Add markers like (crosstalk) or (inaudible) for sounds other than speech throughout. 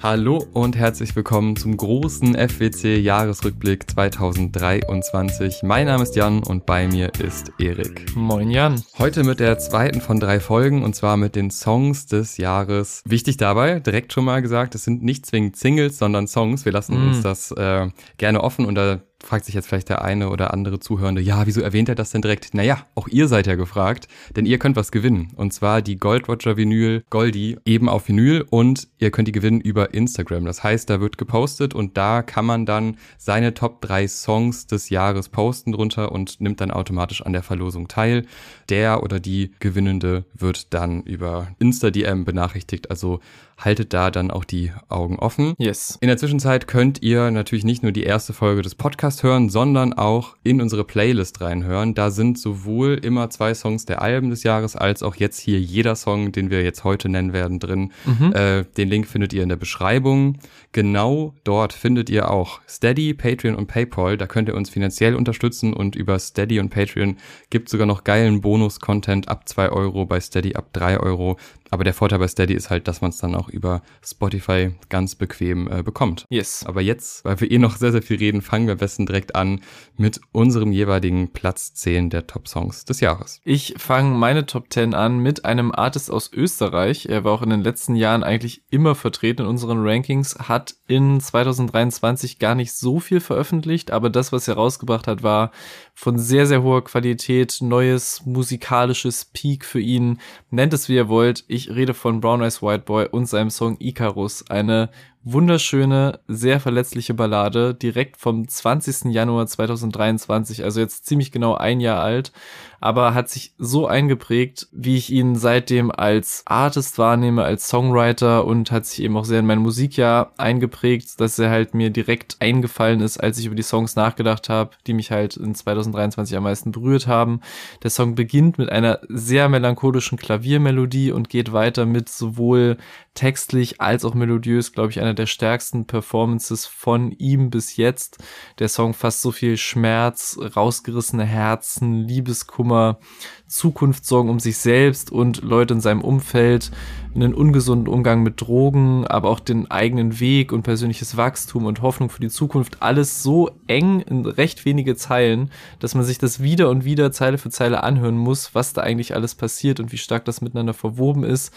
Hallo und herzlich willkommen zum großen FWC Jahresrückblick 2023. Mein Name ist Jan und bei mir ist Erik. Moin Jan. Heute mit der zweiten von drei Folgen und zwar mit den Songs des Jahres. Wichtig dabei, direkt schon mal gesagt, es sind nicht zwingend Singles, sondern Songs. Wir lassen mm. uns das äh, gerne offen und da fragt sich jetzt vielleicht der eine oder andere Zuhörende, ja, wieso erwähnt er das denn direkt? Naja, auch ihr seid ja gefragt, denn ihr könnt was gewinnen. Und zwar die Gold Roger Vinyl Goldie eben auf Vinyl und ihr könnt die gewinnen über Instagram. Das heißt, da wird gepostet und da kann man dann seine Top 3 Songs des Jahres posten drunter und nimmt dann automatisch an der Verlosung teil. Der oder die Gewinnende wird dann über Insta-DM benachrichtigt. Also haltet da dann auch die Augen offen. Yes. In der Zwischenzeit könnt ihr natürlich nicht nur die erste Folge des Podcasts hören, sondern auch in unsere Playlist reinhören. Da sind sowohl immer zwei Songs der Alben des Jahres als auch jetzt hier jeder Song, den wir jetzt heute nennen werden, drin. Mhm. Äh, den Link findet ihr in der Beschreibung. Genau dort findet ihr auch Steady, Patreon und PayPal. Da könnt ihr uns finanziell unterstützen und über Steady und Patreon gibt sogar noch geilen Bonus-Content ab zwei Euro, bei Steady ab drei Euro. Aber der Vorteil bei Steady ist halt, dass man es dann auch über Spotify ganz bequem äh, bekommt. Yes. Aber jetzt, weil wir eh noch sehr, sehr viel reden, fangen wir am besten direkt an mit unserem jeweiligen Platz 10 der Top-Songs des Jahres. Ich fange meine Top 10 an mit einem Artist aus Österreich. Er war auch in den letzten Jahren eigentlich immer vertreten in unseren Rankings, hat in 2023 gar nicht so viel veröffentlicht, aber das, was er rausgebracht hat, war von sehr, sehr hoher Qualität, neues musikalisches Peak für ihn. Nennt es wie ihr wollt. Ich rede von Brown Eyes White Boy und seinem Song Icarus, eine wunderschöne, sehr verletzliche Ballade, direkt vom 20. Januar 2023, also jetzt ziemlich genau ein Jahr alt, aber hat sich so eingeprägt, wie ich ihn seitdem als Artist wahrnehme, als Songwriter und hat sich eben auch sehr in mein Musikjahr eingeprägt, dass er halt mir direkt eingefallen ist, als ich über die Songs nachgedacht habe, die mich halt in 2023 am meisten berührt haben. Der Song beginnt mit einer sehr melancholischen Klaviermelodie und geht weiter mit sowohl textlich als auch melodiös, glaube ich, einer der stärksten Performances von ihm bis jetzt. Der Song fasst so viel Schmerz, rausgerissene Herzen, Liebeskummer, Zukunftssorgen um sich selbst und Leute in seinem Umfeld, einen ungesunden Umgang mit Drogen, aber auch den eigenen Weg und persönliches Wachstum und Hoffnung für die Zukunft. Alles so eng in recht wenige Zeilen, dass man sich das wieder und wieder Zeile für Zeile anhören muss, was da eigentlich alles passiert und wie stark das miteinander verwoben ist.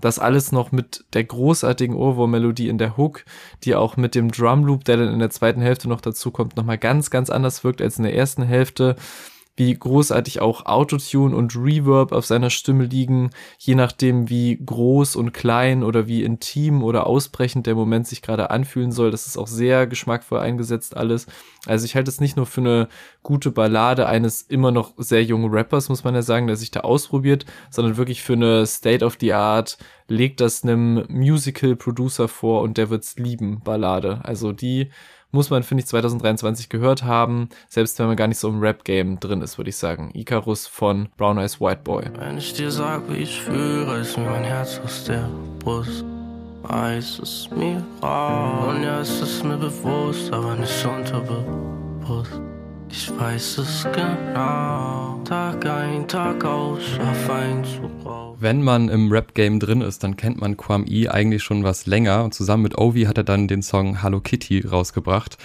Das alles noch mit der großartigen Ohrwurm-Melodie in der Hook, die auch mit dem Drumloop, der dann in der zweiten Hälfte noch dazu kommt, nochmal ganz, ganz anders wirkt als in der ersten Hälfte wie großartig auch Autotune und Reverb auf seiner Stimme liegen, je nachdem wie groß und klein oder wie intim oder ausbrechend der Moment sich gerade anfühlen soll. Das ist auch sehr geschmackvoll eingesetzt alles. Also ich halte es nicht nur für eine gute Ballade eines immer noch sehr jungen Rappers, muss man ja sagen, der sich da ausprobiert, sondern wirklich für eine State of the Art, legt das einem Musical Producer vor und der wird's lieben, Ballade. Also die muss man, finde ich, 2023 gehört haben, selbst wenn man gar nicht so im Rap-Game drin ist, würde ich sagen. Icarus von Brown Eyes White Boy. Wenn ich dir sag, wie ich fühle, ist mir mein Herz aus der Brust. Weiß es mir raus. Und ja, es ist mir bewusst, aber nicht unterbewusst. Ich weiß es genau. Tag ein, Tag aus, schaff ein Zug raus. Wenn man im Rap-Game drin ist, dann kennt man Kwam E eigentlich schon was länger. Und zusammen mit Ovi hat er dann den Song Hello Kitty rausgebracht.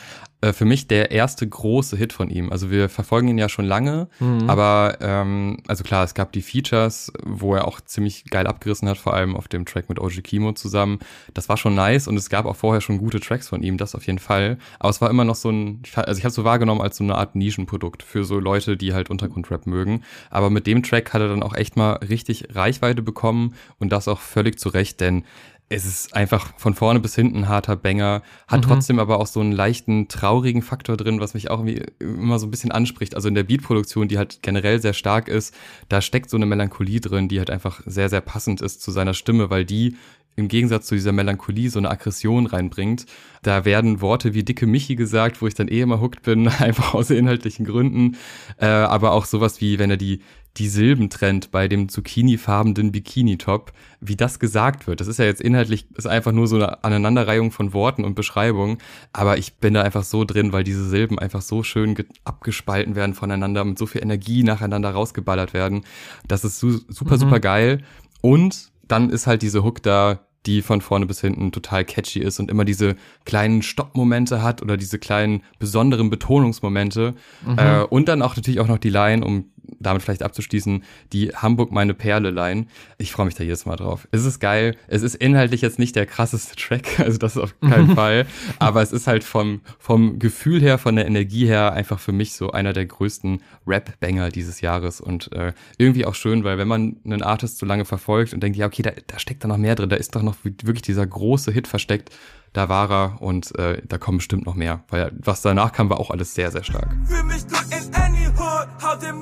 Äh, für mich der erste große Hit von ihm. Also wir verfolgen ihn ja schon lange, mhm. aber ähm, also klar, es gab die Features, wo er auch ziemlich geil abgerissen hat, vor allem auf dem Track mit Oji Kimo zusammen. Das war schon nice und es gab auch vorher schon gute Tracks von ihm, das auf jeden Fall. Aber es war immer noch so ein, also ich habe so wahrgenommen als so eine Art Nischenprodukt für so Leute, die halt Untergrundrap mögen. Aber mit dem Track hat er dann auch echt mal richtig Reichweite bekommen und das auch völlig zu Recht, denn es ist einfach von vorne bis hinten harter Banger, hat mhm. trotzdem aber auch so einen leichten, traurigen Faktor drin, was mich auch irgendwie immer so ein bisschen anspricht. Also in der Beatproduktion, die halt generell sehr stark ist, da steckt so eine Melancholie drin, die halt einfach sehr, sehr passend ist zu seiner Stimme, weil die im Gegensatz zu dieser Melancholie so eine Aggression reinbringt. Da werden Worte wie dicke Michi gesagt, wo ich dann eh immer hooked bin, (laughs) einfach aus inhaltlichen Gründen. Äh, aber auch sowas wie, wenn er die, die Silben trennt bei dem zucchini-farbenen Bikini-Top, wie das gesagt wird. Das ist ja jetzt inhaltlich, ist einfach nur so eine Aneinanderreihung von Worten und Beschreibungen, aber ich bin da einfach so drin, weil diese Silben einfach so schön abgespalten werden voneinander, mit so viel Energie nacheinander rausgeballert werden. Das ist su super, mhm. super geil. Und dann ist halt diese Hook da, die von vorne bis hinten total catchy ist und immer diese kleinen Stoppmomente hat oder diese kleinen besonderen Betonungsmomente. Mhm. Äh, und dann auch natürlich auch noch die Line, um damit vielleicht abzuschließen, die Hamburg meine Perle Line. Ich freue mich da jedes Mal drauf. Es ist geil. Es ist inhaltlich jetzt nicht der krasseste (laughs) Track, also das auf keinen (laughs) Fall. Aber es ist halt vom, vom Gefühl her, von der Energie her einfach für mich so einer der größten Rap-Banger dieses Jahres und äh, irgendwie auch schön, weil wenn man einen Artist so lange verfolgt und denkt, ja, okay, da, da steckt da noch mehr drin, da ist doch noch wirklich dieser große Hit versteckt, da war er und äh, da kommen bestimmt noch mehr, weil was danach kam, war auch alles sehr, sehr stark. Für mich gut in any hood, hau den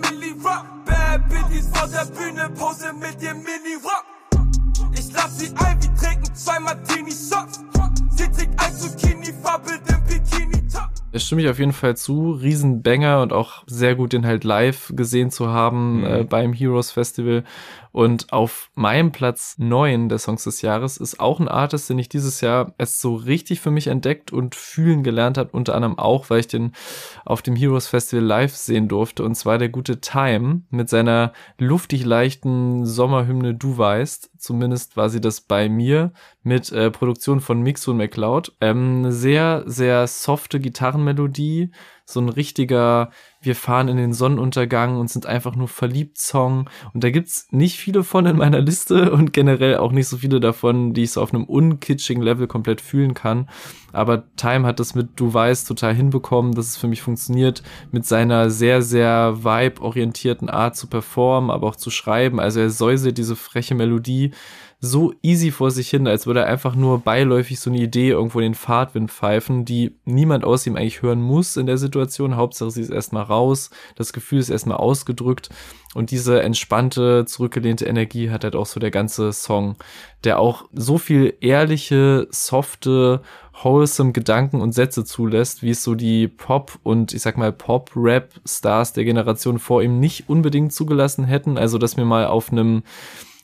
vor der Bühne, pose mit dem Mini Rock. Ich lass sie ein, wir trinken zwei Martini Shots. Sie trägt ein Zucchini-Vorbild im Bikini-Top. Es stimme ich auf jeden Fall zu. Riesenbanger und auch sehr gut, den halt live gesehen zu haben mhm. äh, beim Heroes Festival. Und auf meinem Platz neun der Songs des Jahres ist auch ein Artist, den ich dieses Jahr erst so richtig für mich entdeckt und fühlen gelernt habe. Unter anderem auch, weil ich den auf dem Heroes Festival live sehen durfte. Und zwar der gute Time mit seiner luftig leichten Sommerhymne Du weißt. Zumindest war sie das bei mir mit äh, Produktion von Mix und McLeod. Ähm, sehr, sehr softe Gitarrenmelodie so ein richtiger, wir fahren in den Sonnenuntergang und sind einfach nur verliebt Song. Und da gibt's nicht viele von in meiner Liste und generell auch nicht so viele davon, die ich so auf einem unkitschigen Level komplett fühlen kann. Aber Time hat das mit Du weißt total hinbekommen, dass es für mich funktioniert, mit seiner sehr, sehr vibe-orientierten Art zu performen, aber auch zu schreiben. Also er säuselt diese freche Melodie so easy vor sich hin, als würde er einfach nur beiläufig so eine Idee irgendwo in den Fahrtwind pfeifen, die niemand aus ihm eigentlich hören muss in der Situation. Hauptsache, sie ist erstmal raus, das Gefühl ist erstmal ausgedrückt und diese entspannte, zurückgelehnte Energie hat halt auch so der ganze Song, der auch so viel ehrliche, softe, wholesome Gedanken und Sätze zulässt, wie es so die Pop- und ich sag mal Pop-Rap-Stars der Generation vor ihm nicht unbedingt zugelassen hätten. Also, dass mir mal auf einem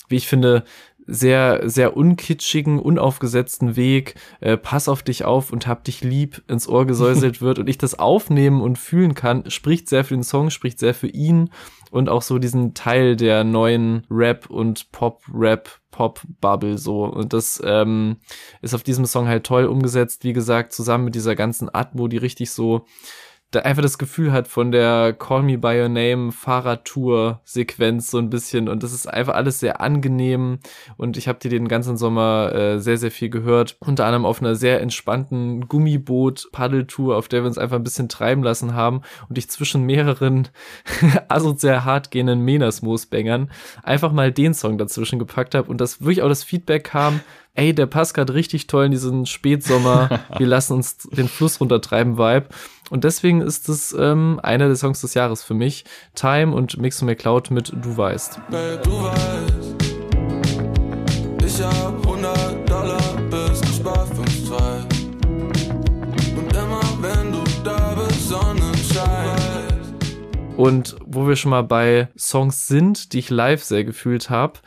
wie ich finde, sehr, sehr unkitschigen, unaufgesetzten Weg, äh, pass auf dich auf und hab dich lieb ins Ohr gesäuselt (laughs) wird und ich das aufnehmen und fühlen kann, spricht sehr für den Song, spricht sehr für ihn und auch so diesen Teil der neuen Rap und Pop-Rap Pop-Bubble so. Und das ähm, ist auf diesem Song halt toll umgesetzt, wie gesagt, zusammen mit dieser ganzen Atmo, die richtig so da einfach das Gefühl hat von der Call Me By Your Name Fahrradtour Sequenz so ein bisschen. Und das ist einfach alles sehr angenehm. Und ich habe dir den ganzen Sommer äh, sehr sehr viel gehört. Unter anderem auf einer sehr entspannten Gummiboot Paddeltour auf der wir uns einfach ein bisschen treiben lassen haben. Und ich zwischen mehreren (laughs) asozial hart gehenden Menasmoos-Bängern einfach mal den Song dazwischen gepackt habe und das wirklich auch das Feedback kam ey, der passt gerade richtig toll in diesen Spätsommer, (laughs) wir lassen uns den Fluss runtertreiben Vibe. Und deswegen ist es ähm, einer der Songs des Jahres für mich. Time und Mix McCloud mit Du weißt. Babe, du weißt, ich hab 100 Dollar bis gespart 5, 2. Und immer wenn du da bist, Sonnenschein. Und wo wir schon mal bei Songs sind, die ich live sehr gefühlt habe,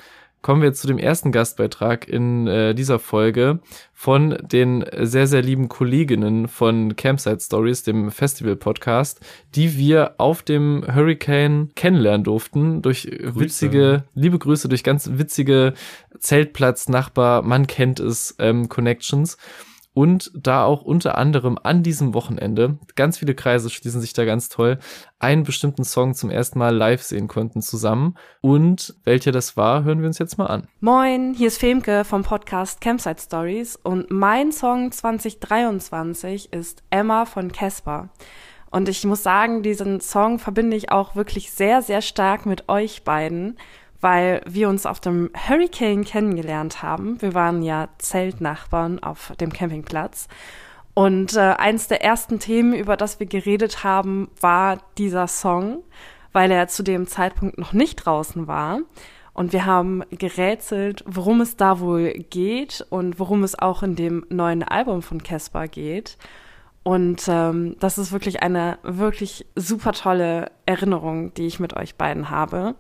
kommen wir zu dem ersten Gastbeitrag in äh, dieser Folge von den sehr, sehr lieben Kolleginnen von Campsite Stories, dem Festival-Podcast, die wir auf dem Hurricane kennenlernen durften, durch Grüße. witzige, liebe Grüße, durch ganz witzige Zeltplatz, Nachbar, man kennt es, ähm, Connections und da auch unter anderem an diesem Wochenende, ganz viele Kreise schließen sich da ganz toll, einen bestimmten Song zum ersten Mal live sehen konnten zusammen. Und welcher das war, hören wir uns jetzt mal an. Moin, hier ist Femke vom Podcast Campsite Stories und mein Song 2023 ist Emma von Casper. Und ich muss sagen, diesen Song verbinde ich auch wirklich sehr, sehr stark mit euch beiden weil wir uns auf dem Hurricane kennengelernt haben. Wir waren ja Zeltnachbarn auf dem Campingplatz. Und äh, eins der ersten Themen, über das wir geredet haben, war dieser Song, weil er zu dem Zeitpunkt noch nicht draußen war. Und wir haben gerätselt, worum es da wohl geht und worum es auch in dem neuen Album von Casper geht. Und ähm, das ist wirklich eine wirklich super tolle Erinnerung, die ich mit euch beiden habe.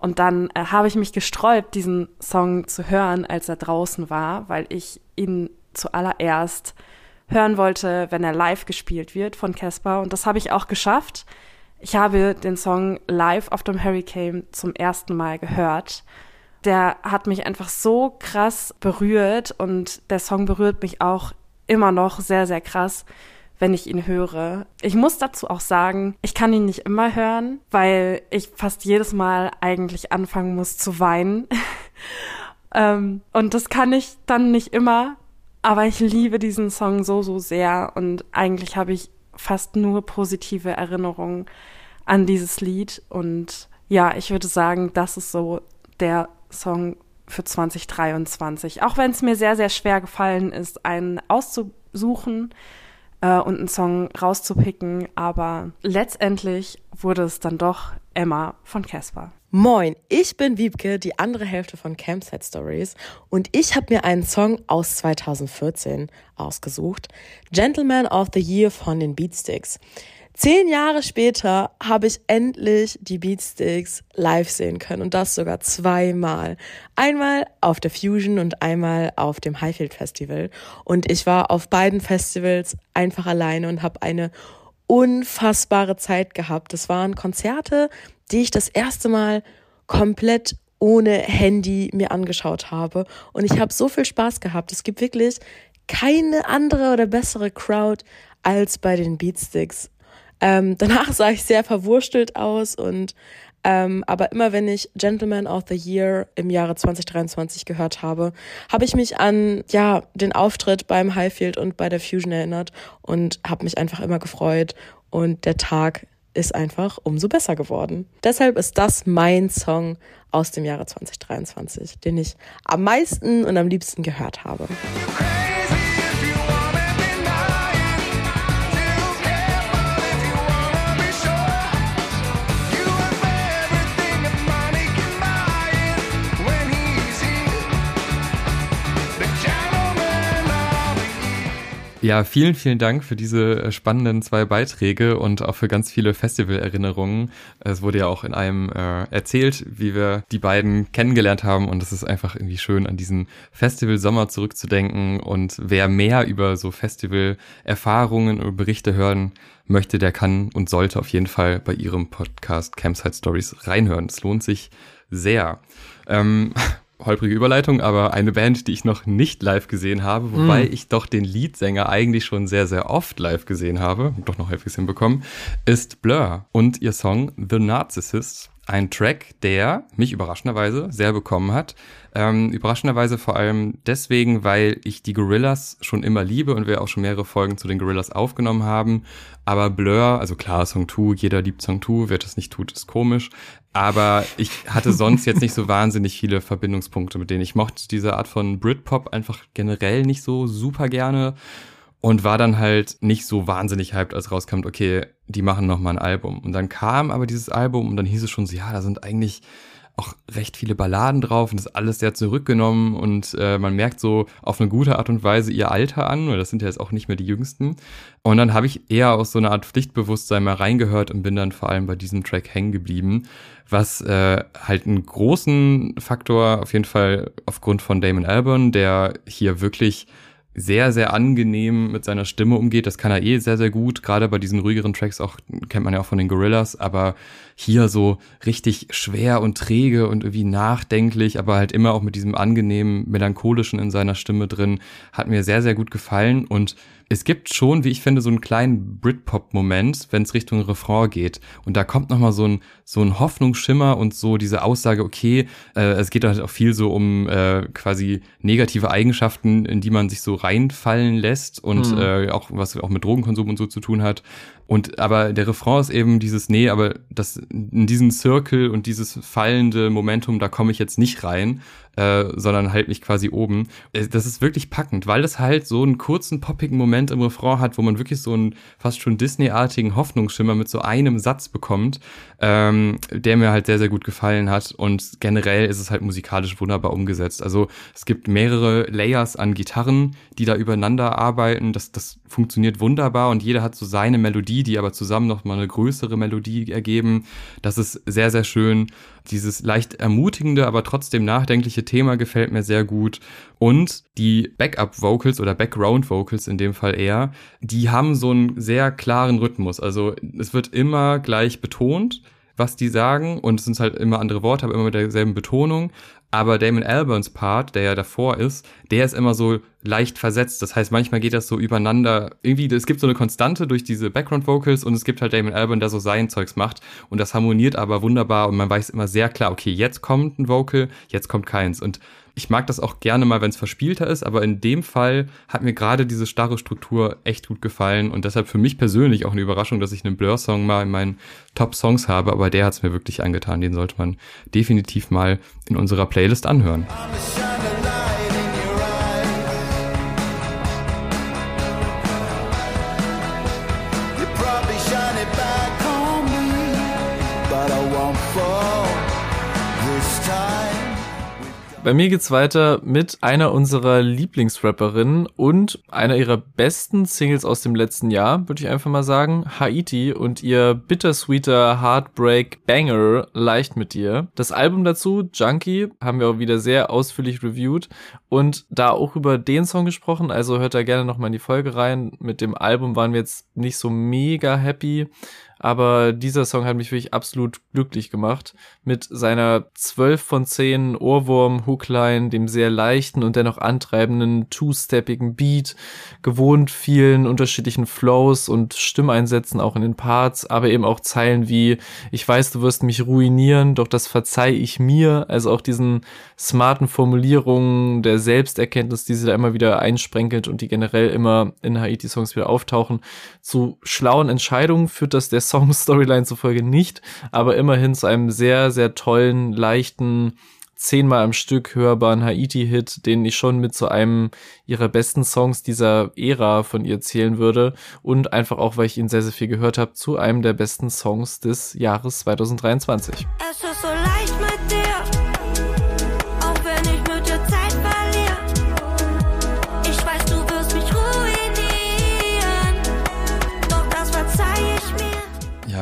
Und dann äh, habe ich mich gesträubt, diesen Song zu hören, als er draußen war, weil ich ihn zuallererst hören wollte, wenn er live gespielt wird von Casper. Und das habe ich auch geschafft. Ich habe den Song live auf dem Hurricane zum ersten Mal gehört. der hat mich einfach so krass berührt und der Song berührt mich auch immer noch sehr, sehr krass, wenn ich ihn höre. Ich muss dazu auch sagen, ich kann ihn nicht immer hören, weil ich fast jedes Mal eigentlich anfangen muss zu weinen. (laughs) ähm, und das kann ich dann nicht immer, aber ich liebe diesen Song so, so sehr und eigentlich habe ich fast nur positive Erinnerungen an dieses Lied und ja, ich würde sagen, das ist so der Song für 2023. Auch wenn es mir sehr, sehr schwer gefallen ist, einen auszusuchen äh, und einen Song rauszupicken, aber letztendlich wurde es dann doch Emma von Casper. Moin, ich bin Wiebke, die andere Hälfte von Campsite Stories und ich habe mir einen Song aus 2014 ausgesucht. Gentleman of the Year von den Beatsticks. Zehn Jahre später habe ich endlich die Beatsticks live sehen können und das sogar zweimal. Einmal auf der Fusion und einmal auf dem Highfield Festival. Und ich war auf beiden Festivals einfach alleine und habe eine unfassbare Zeit gehabt. Das waren Konzerte, die ich das erste Mal komplett ohne Handy mir angeschaut habe. Und ich habe so viel Spaß gehabt. Es gibt wirklich keine andere oder bessere Crowd als bei den Beatsticks. Ähm, (laughs) danach sah ich sehr verwurstelt aus und ähm, aber immer wenn ich Gentleman of the Year im Jahre 2023 gehört habe, habe ich mich an ja den Auftritt beim Highfield und bei der Fusion erinnert und habe mich einfach immer gefreut und der Tag ist einfach umso besser geworden. Deshalb ist das mein Song aus dem Jahre 2023, den ich am meisten und am liebsten gehört habe. Ja, vielen, vielen Dank für diese äh, spannenden zwei Beiträge und auch für ganz viele Festivalerinnerungen. Es wurde ja auch in einem äh, erzählt, wie wir die beiden kennengelernt haben und es ist einfach irgendwie schön, an diesen Festival-Sommer zurückzudenken und wer mehr über so Festival-Erfahrungen und Berichte hören möchte, der kann und sollte auf jeden Fall bei ihrem Podcast Campsite Stories reinhören. Es lohnt sich sehr. Ähm, holprige Überleitung, aber eine Band, die ich noch nicht live gesehen habe, wobei mm. ich doch den Leadsänger eigentlich schon sehr, sehr oft live gesehen habe, doch noch halbwegs hinbekommen, ist Blur und ihr Song The Narcissist. Ein Track, der mich überraschenderweise sehr bekommen hat. Ähm, überraschenderweise vor allem deswegen, weil ich die Gorillas schon immer liebe und wir auch schon mehrere Folgen zu den Gorillas aufgenommen haben. Aber Blur, also klar, Song 2, jeder liebt Song 2, wer das nicht tut, ist komisch. Aber ich hatte sonst jetzt nicht so wahnsinnig viele Verbindungspunkte mit denen. Ich mochte diese Art von Britpop einfach generell nicht so super gerne und war dann halt nicht so wahnsinnig hyped, als rauskommt, okay, die machen noch mal ein Album. Und dann kam aber dieses Album und dann hieß es schon so, ja, da sind eigentlich auch recht viele Balladen drauf und das ist alles sehr zurückgenommen und äh, man merkt so auf eine gute Art und Weise ihr Alter an, weil das sind ja jetzt auch nicht mehr die Jüngsten. Und dann habe ich eher aus so einer Art Pflichtbewusstsein mal reingehört und bin dann vor allem bei diesem Track hängen geblieben, was äh, halt einen großen Faktor auf jeden Fall aufgrund von Damon Albarn, der hier wirklich sehr, sehr angenehm mit seiner Stimme umgeht. Das kann er eh sehr, sehr gut. Gerade bei diesen ruhigeren Tracks auch, kennt man ja auch von den Gorillas, aber hier so richtig schwer und träge und irgendwie nachdenklich, aber halt immer auch mit diesem angenehmen, melancholischen in seiner Stimme drin, hat mir sehr, sehr gut gefallen und es gibt schon, wie ich finde, so einen kleinen Britpop-Moment, wenn es Richtung Refrain geht. Und da kommt nochmal so ein, so ein Hoffnungsschimmer und so diese Aussage, okay, äh, es geht halt auch viel so um äh, quasi negative Eigenschaften, in die man sich so reinfallen lässt und mhm. äh, auch was auch mit Drogenkonsum und so zu tun hat. Und aber der Refrain ist eben dieses, nee, aber das in diesen Circle und dieses fallende Momentum, da komme ich jetzt nicht rein, äh, sondern halt mich quasi oben. Äh, das ist wirklich packend, weil das halt so einen kurzen, poppigen Moment im Refrain hat, wo man wirklich so einen fast schon Disney-artigen Hoffnungsschimmer mit so einem Satz bekommt, ähm, der mir halt sehr, sehr gut gefallen hat. Und generell ist es halt musikalisch wunderbar umgesetzt. Also es gibt mehrere Layers an Gitarren, die da übereinander arbeiten. Das, das funktioniert wunderbar und jeder hat so seine Melodie, die aber zusammen noch mal eine größere Melodie ergeben. Das ist sehr, sehr schön. Dieses leicht ermutigende, aber trotzdem nachdenkliche Thema gefällt mir sehr gut. Und die Backup-Vocals oder Background-Vocals in dem Fall eher, die haben so einen sehr klaren Rhythmus. Also es wird immer gleich betont was die sagen und es sind halt immer andere Worte, aber immer mit derselben Betonung Aber Damon Albarns Part, der ja davor ist, der ist immer so leicht versetzt. Das heißt, manchmal geht das so übereinander. Irgendwie, es gibt so eine Konstante durch diese Background Vocals und es gibt halt Damon Albarn, der so sein Zeugs macht. Und das harmoniert aber wunderbar und man weiß immer sehr klar, okay, jetzt kommt ein Vocal, jetzt kommt keins. Und ich mag das auch gerne mal, wenn es verspielter ist, aber in dem Fall hat mir gerade diese starre Struktur echt gut gefallen und deshalb für mich persönlich auch eine Überraschung, dass ich einen Blur-Song mal in meinen Top-Songs habe, aber der hat es mir wirklich angetan. Den sollte man definitiv mal in unserer Playlist anhören. Bei mir geht's weiter mit einer unserer Lieblingsrapperinnen und einer ihrer besten Singles aus dem letzten Jahr, würde ich einfach mal sagen, Haiti und ihr bittersweeter Heartbreak Banger Leicht mit dir. Das Album dazu, Junkie, haben wir auch wieder sehr ausführlich reviewed und da auch über den Song gesprochen, also hört da gerne nochmal in die Folge rein. Mit dem Album waren wir jetzt nicht so mega happy, aber dieser Song hat mich wirklich absolut glücklich gemacht. Mit seiner 12 von 10 Ohrwurm-Hookline, dem sehr leichten und dennoch antreibenden two-steppigen Beat, gewohnt vielen unterschiedlichen Flows und Stimmeinsätzen auch in den Parts, aber eben auch Zeilen wie Ich weiß, du wirst mich ruinieren, doch das verzeih ich mir. Also auch diesen smarten Formulierungen der Selbsterkenntnis, die sie da immer wieder einsprenkelt und die generell immer in Haiti-Songs wieder auftauchen. Zu schlauen Entscheidungen führt das der Song-Storyline zufolge nicht, aber immerhin zu einem sehr, sehr tollen, leichten, zehnmal am Stück hörbaren Haiti-Hit, den ich schon mit zu einem ihrer besten Songs dieser Ära von ihr zählen würde und einfach auch, weil ich ihn sehr, sehr viel gehört habe, zu einem der besten Songs des Jahres 2023.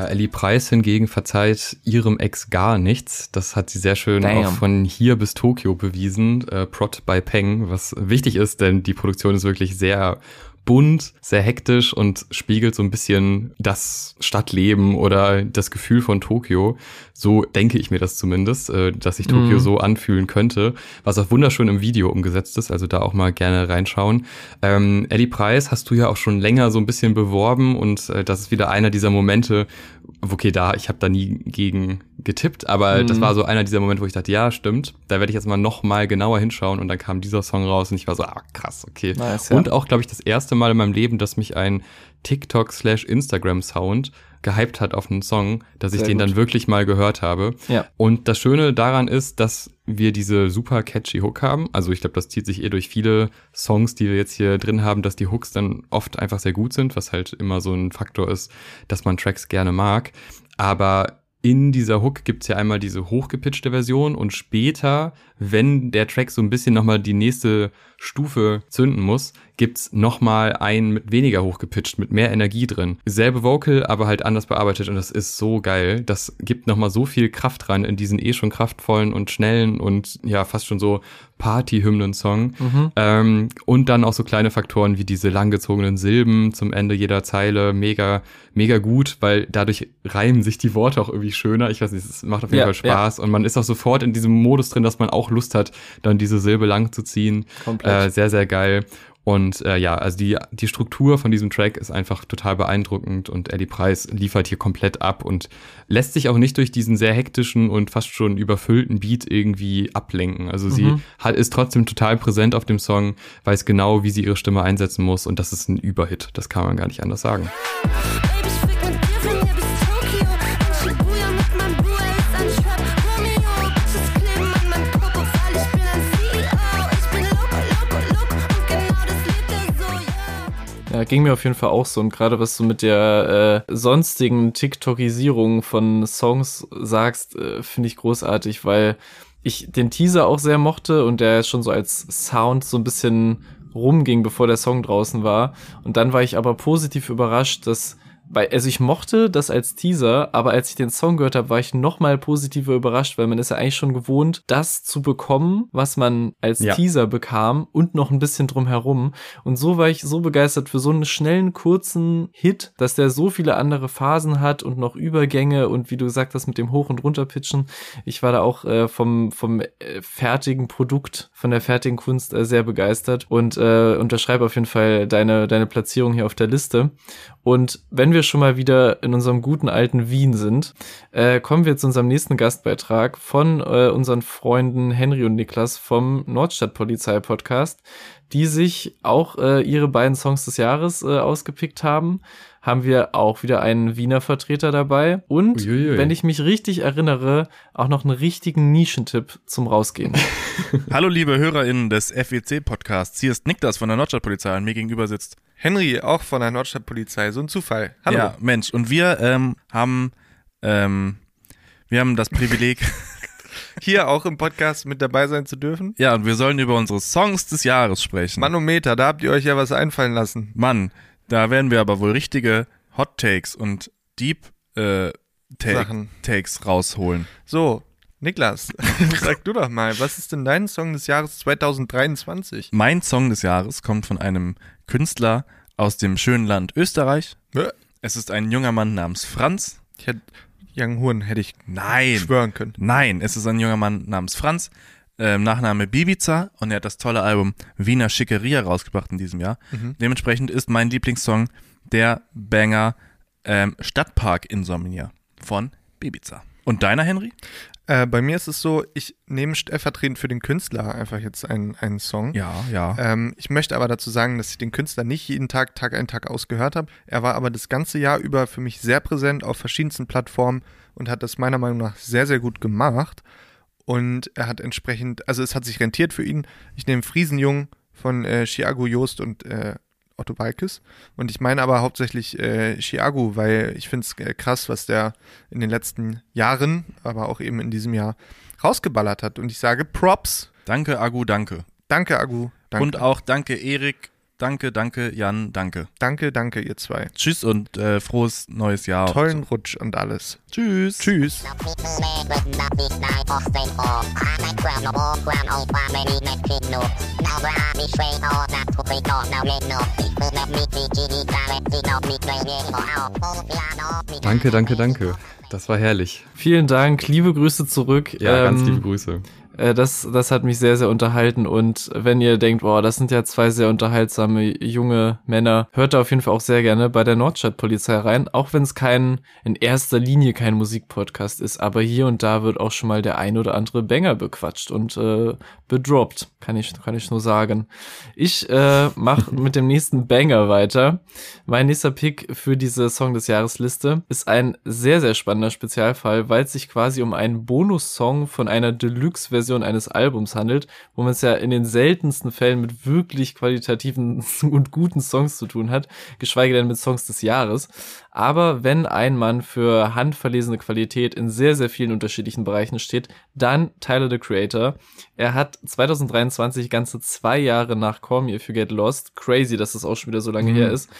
Ellie Preis hingegen verzeiht ihrem Ex gar nichts. Das hat sie sehr schön Damn. auch von hier bis Tokio bewiesen. Äh, Prot by Peng, was wichtig ist, denn die Produktion ist wirklich sehr bunt, sehr hektisch und spiegelt so ein bisschen das Stadtleben oder das Gefühl von Tokio. So denke ich mir das zumindest, äh, dass sich Tokio mhm. so anfühlen könnte, was auch wunderschön im Video umgesetzt ist, also da auch mal gerne reinschauen. Ähm, Eddie Price hast du ja auch schon länger so ein bisschen beworben und äh, das ist wieder einer dieser Momente, okay, da, ich habe da nie gegen getippt, aber mhm. das war so einer dieser Momente, wo ich dachte, ja, stimmt, da werde ich jetzt mal noch mal genauer hinschauen und dann kam dieser Song raus und ich war so, ah, krass, okay. Nice, ja. Und auch, glaube ich, das erste Mal in meinem Leben, dass mich ein TikTok slash Instagram Sound gehypt hat auf einen Song, dass ich Sehr den gut. dann wirklich mal gehört habe. Ja. Und das Schöne daran ist, dass wir diese super catchy Hook haben. Also ich glaube, das zieht sich eher durch viele Songs, die wir jetzt hier drin haben, dass die Hooks dann oft einfach sehr gut sind, was halt immer so ein Faktor ist, dass man Tracks gerne mag. Aber in dieser Hook gibt's ja einmal diese hochgepitchte Version und später, wenn der Track so ein bisschen nochmal die nächste Stufe zünden muss, gibt's nochmal einen mit weniger hochgepitcht, mit mehr Energie drin. Selbe Vocal, aber halt anders bearbeitet und das ist so geil. Das gibt nochmal so viel Kraft rein in diesen eh schon kraftvollen und schnellen und ja, fast schon so Party-Hymnen-Song. Mhm. Ähm, und dann auch so kleine Faktoren wie diese langgezogenen Silben zum Ende jeder Zeile. Mega, mega gut, weil dadurch reimen sich die Worte auch irgendwie schöner. Ich weiß nicht, es macht auf jeden ja, Fall Spaß. Ja. Und man ist auch sofort in diesem Modus drin, dass man auch Lust hat, dann diese Silbe lang zu ziehen. Komplett. Äh, sehr, sehr geil. Und äh, ja, also die, die Struktur von diesem Track ist einfach total beeindruckend und Eddie Price liefert hier komplett ab und lässt sich auch nicht durch diesen sehr hektischen und fast schon überfüllten Beat irgendwie ablenken. Also mhm. sie hat, ist trotzdem total präsent auf dem Song, weiß genau, wie sie ihre Stimme einsetzen muss und das ist ein Überhit. Das kann man gar nicht anders sagen. Ja, ging mir auf jeden Fall auch so. Und gerade was du mit der äh, sonstigen TikTokisierung von Songs sagst, äh, finde ich großartig, weil ich den Teaser auch sehr mochte und der schon so als Sound so ein bisschen rumging, bevor der Song draußen war. Und dann war ich aber positiv überrascht, dass weil, also ich mochte das als Teaser, aber als ich den Song gehört habe, war ich noch mal positiver überrascht, weil man ist ja eigentlich schon gewohnt, das zu bekommen, was man als Ja. Teaser bekam und noch ein bisschen drumherum. Und so war ich so begeistert für so einen schnellen, kurzen Hit, dass der so viele andere Phasen hat und noch Übergänge und wie du gesagt hast, mit dem Hoch- und Runterpitchen. Ich war da auch äh, vom, vom äh, fertigen Produkt, von der fertigen Kunst äh, sehr begeistert und äh, unterschreibe auf jeden Fall deine, deine Platzierung hier auf der Liste. Und wenn wir schon mal wieder in unserem guten alten Wien sind, äh, kommen wir zu unserem nächsten Gastbeitrag von äh, unseren Freunden Henry und Niklas vom Nordstadt Polizei Podcast, die sich auch äh, ihre beiden Songs des Jahres äh, ausgepickt haben. Haben wir auch wieder einen Wiener Vertreter dabei und, Uiuiui. wenn ich mich richtig erinnere, auch noch einen richtigen Nischentipp zum Rausgehen. (laughs) Hallo liebe HörerInnen des FEC-Podcasts. Hier ist Niklas von der Nordstadtpolizei und mir gegenüber sitzt. Henry, auch von der Nordstadtpolizei. So ein Zufall. Hallo. Ja, Mensch. Und wir ähm, haben, ähm, wir haben das Privileg, (laughs) Hier auch im Podcast mit dabei sein zu dürfen. ja, und wir sollen über unsere Songs des Jahres sprechen. Manometer, da habt ihr euch ja was einfallen lassen. Mann, da werden wir aber wohl richtige Hot Takes und Deep äh, Ta Sachen. Takes rausholen. So, Niklas, (laughs) sag du doch mal, was ist denn dein Song des Jahres 2023? Mein Song des Jahres kommt von einem Künstler aus dem schönen Land Österreich. Äh, Es ist ein junger Mann namens Franz. Ich hätte Young Horn hätte ich Nein. schwören können. Nein, es ist ein junger Mann namens Franz, ähm, Nachname Bibiza und er hat das tolle Album Wiener Schickeria rausgebracht in diesem Jahr. Dementsprechend ist mein Lieblingssong der Banger ähm, Stadtpark Insomnia von Bibiza. Und deiner, Henry? Äh, bei mir ist es so, ich nehme stellvertretend für den Künstler einfach jetzt einen, einen Song. Ja, ja. Ähm, ich möchte aber dazu sagen, dass ich den Künstler nicht jeden Tag, Tag ein, Tag aus gehört habe. Er war aber das ganze Jahr über für mich sehr präsent auf verschiedensten Plattformen und hat das meiner Meinung nach sehr, sehr gut gemacht. Und er hat entsprechend, also es hat sich rentiert für ihn. Ich nehme Friesenjung von äh, Chiago Joost und äh, Otto Walkes. Und ich meine aber hauptsächlich äh, Chiago, weil ich finde es äh, krass, was der in den letzten Jahren, aber auch eben in diesem Jahr rausgeballert hat. Und ich sage Props. Danke, Agu, danke. Danke, Agu. Danke. Und auch danke, Erik. Danke, danke, Jan, danke. Danke, danke, ihr zwei. Tschüss und äh, frohes neues Jahr. Tollen Rutsch und alles. Tschüss. Tschüss. Danke, danke, danke. Das war herrlich. Vielen Dank, liebe Grüße zurück. Ja, ganz Ähm, liebe Grüße. Äh, das, das hat mich sehr, sehr unterhalten. Und wenn ihr denkt, boah, das sind ja zwei sehr unterhaltsame junge Männer, hört da auf jeden Fall auch sehr gerne bei der Nordstadtpolizei rein. Auch wenn es kein, in erster Linie kein Musikpodcast ist. Aber hier und da wird auch schon mal der ein oder andere Banger bequatscht und äh, bedroppt. Kann ich, kann ich nur sagen. Ich äh, mache (laughs) mit dem nächsten Banger weiter. Mein nächster Pick für diese Song des Jahresliste ist ein sehr, sehr spannender Spezialfall, weil es sich quasi um einen Bonussong von einer Deluxe-Version eines Albums handelt, wo man es ja in den seltensten Fällen mit wirklich qualitativen (laughs) und guten Songs zu tun hat, geschweige denn mit Songs des Jahres. Aber wenn ein Mann für handverlesene Qualität in sehr, sehr vielen unterschiedlichen Bereichen steht, dann Tyler, the Creator. Er hat 2023 ganze zwei Jahre nach Call Me If You Get Lost, crazy, dass das auch schon wieder so lange her ist,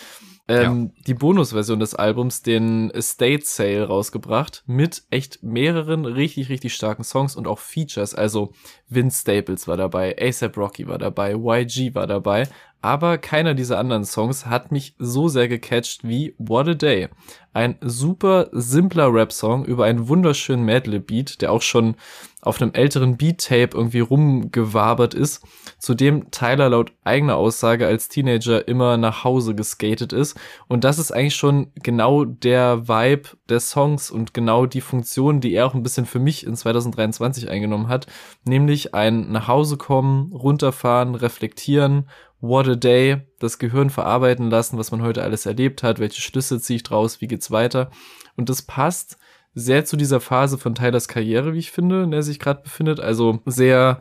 ähm, die Bonusversion des Albums, den Estate Sale, rausgebracht mit echt mehreren richtig, richtig starken Songs und auch Features. Also Vince Staples war dabei, ASAP Rocky war dabei, YG war dabei. Aber keiner dieser anderen Songs hat mich so sehr gecatcht wie What a Day. Ein super simpler Rap-Song über einen wunderschönen Madlib-Beat, der auch schon auf einem älteren Beat-Tape irgendwie rumgewabert ist, zu dem Tyler laut eigener Aussage als Teenager immer nach Hause geskatet ist. Und das ist eigentlich schon genau der Vibe der Songs und genau die Funktion, die er auch ein bisschen für mich in 2023 eingenommen hat, nämlich ein nach Hause kommen, runterfahren, reflektieren, what a day, das Gehirn verarbeiten lassen, was man heute alles erlebt hat, welche Schlüsse ziehe ich draus, wie geht's weiter. Und das passt sehr zu dieser Phase von Tylers Karriere, wie ich finde, in der er sich gerade befindet. Also sehr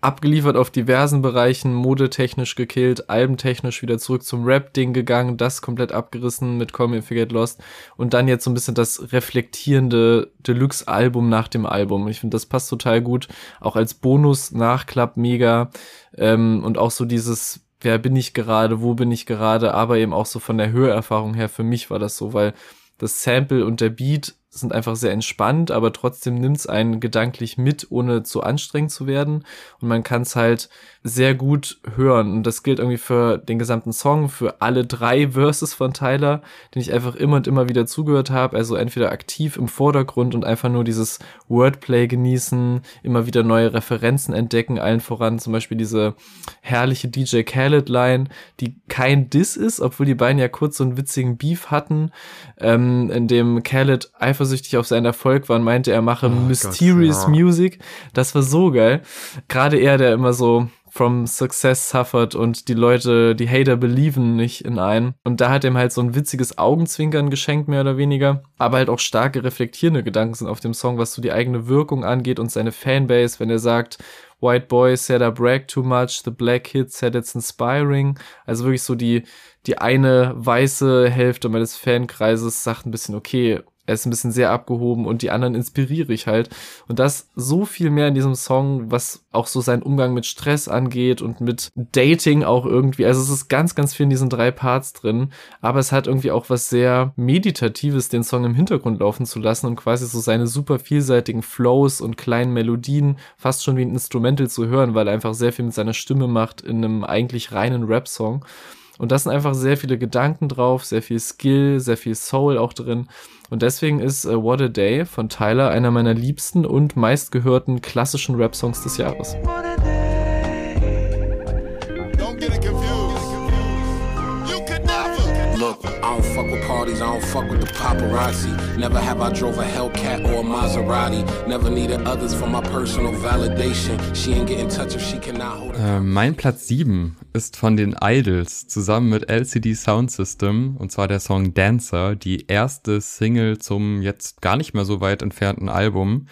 abgeliefert auf diversen Bereichen, modetechnisch gekillt, albentechnisch wieder zurück zum Rap-Ding gegangen, das komplett abgerissen mit Call Me If You Get Lost und dann jetzt so ein bisschen das reflektierende Deluxe-Album nach dem Album. Ich finde, das passt total gut, auch als Bonus-Nachklapp mega ähm, und auch so dieses wer bin ich gerade, wo bin ich gerade, aber eben auch so von der Hörerfahrung her, für mich war das so, weil das Sample und der Beat sind einfach sehr entspannt, aber trotzdem nimmt's einen gedanklich mit, ohne zu anstrengend zu werden. Und man kann es halt sehr gut hören. Und das gilt irgendwie für den gesamten Song, für alle drei Verses von Tyler, den ich einfach immer und immer wieder zugehört habe. Also entweder aktiv im Vordergrund und einfach nur dieses Wordplay genießen, immer wieder neue Referenzen entdecken, allen voran zum Beispiel diese herrliche DJ Khaled-Line, die kein Diss ist, obwohl die beiden ja kurz so einen witzigen Beef hatten, ähm, in dem Khaled eifersüchtig auf seinen Erfolg war und meinte, er mache oh Mysterious Gott, ja. Music. Das war so geil. Gerade er, der immer so from success suffered und die Leute, die Hater belieben nicht in einen. Und da hat ihm halt so ein witziges Augenzwinkern geschenkt, mehr oder weniger. Aber halt auch starke reflektierende Gedanken sind auf dem Song, was so die eigene Wirkung angeht und seine Fanbase, wenn er sagt, White Boy said I brag too much, the black kid said it's inspiring. Also wirklich so die, die eine weiße Hälfte meines Fankreises sagt ein bisschen, okay, er ist ein bisschen sehr abgehoben und die anderen inspiriere ich halt. Und das so viel mehr in diesem Song, was auch so seinen Umgang mit Stress angeht und mit Dating auch irgendwie. Also es ist ganz, ganz viel in diesen drei Parts drin. Aber es hat irgendwie auch was sehr Meditatives, den Song im Hintergrund laufen zu lassen und quasi so seine super vielseitigen Flows und kleinen Melodien fast schon wie ein Instrumental zu hören, weil er einfach sehr viel mit seiner Stimme macht in einem eigentlich reinen Rap-Song. Und da sind einfach sehr viele Gedanken drauf, sehr viel Skill, sehr viel Soul auch drin. Und deswegen ist uh, What a Day von Tyler einer meiner liebsten und meistgehörten klassischen Rap-Songs des Jahres. fuck with parties, I don't fuck with the paparazzi. Never have I drove a Hellcat or a Maserati. Never needed others for my personal validation. She ain't get in touch if she cannot hold äh, Mein Platz 7 ist von den Idols zusammen mit LCD Sound System und zwar der Song Dancer, die erste Single zum jetzt gar nicht mehr so weit entfernten Album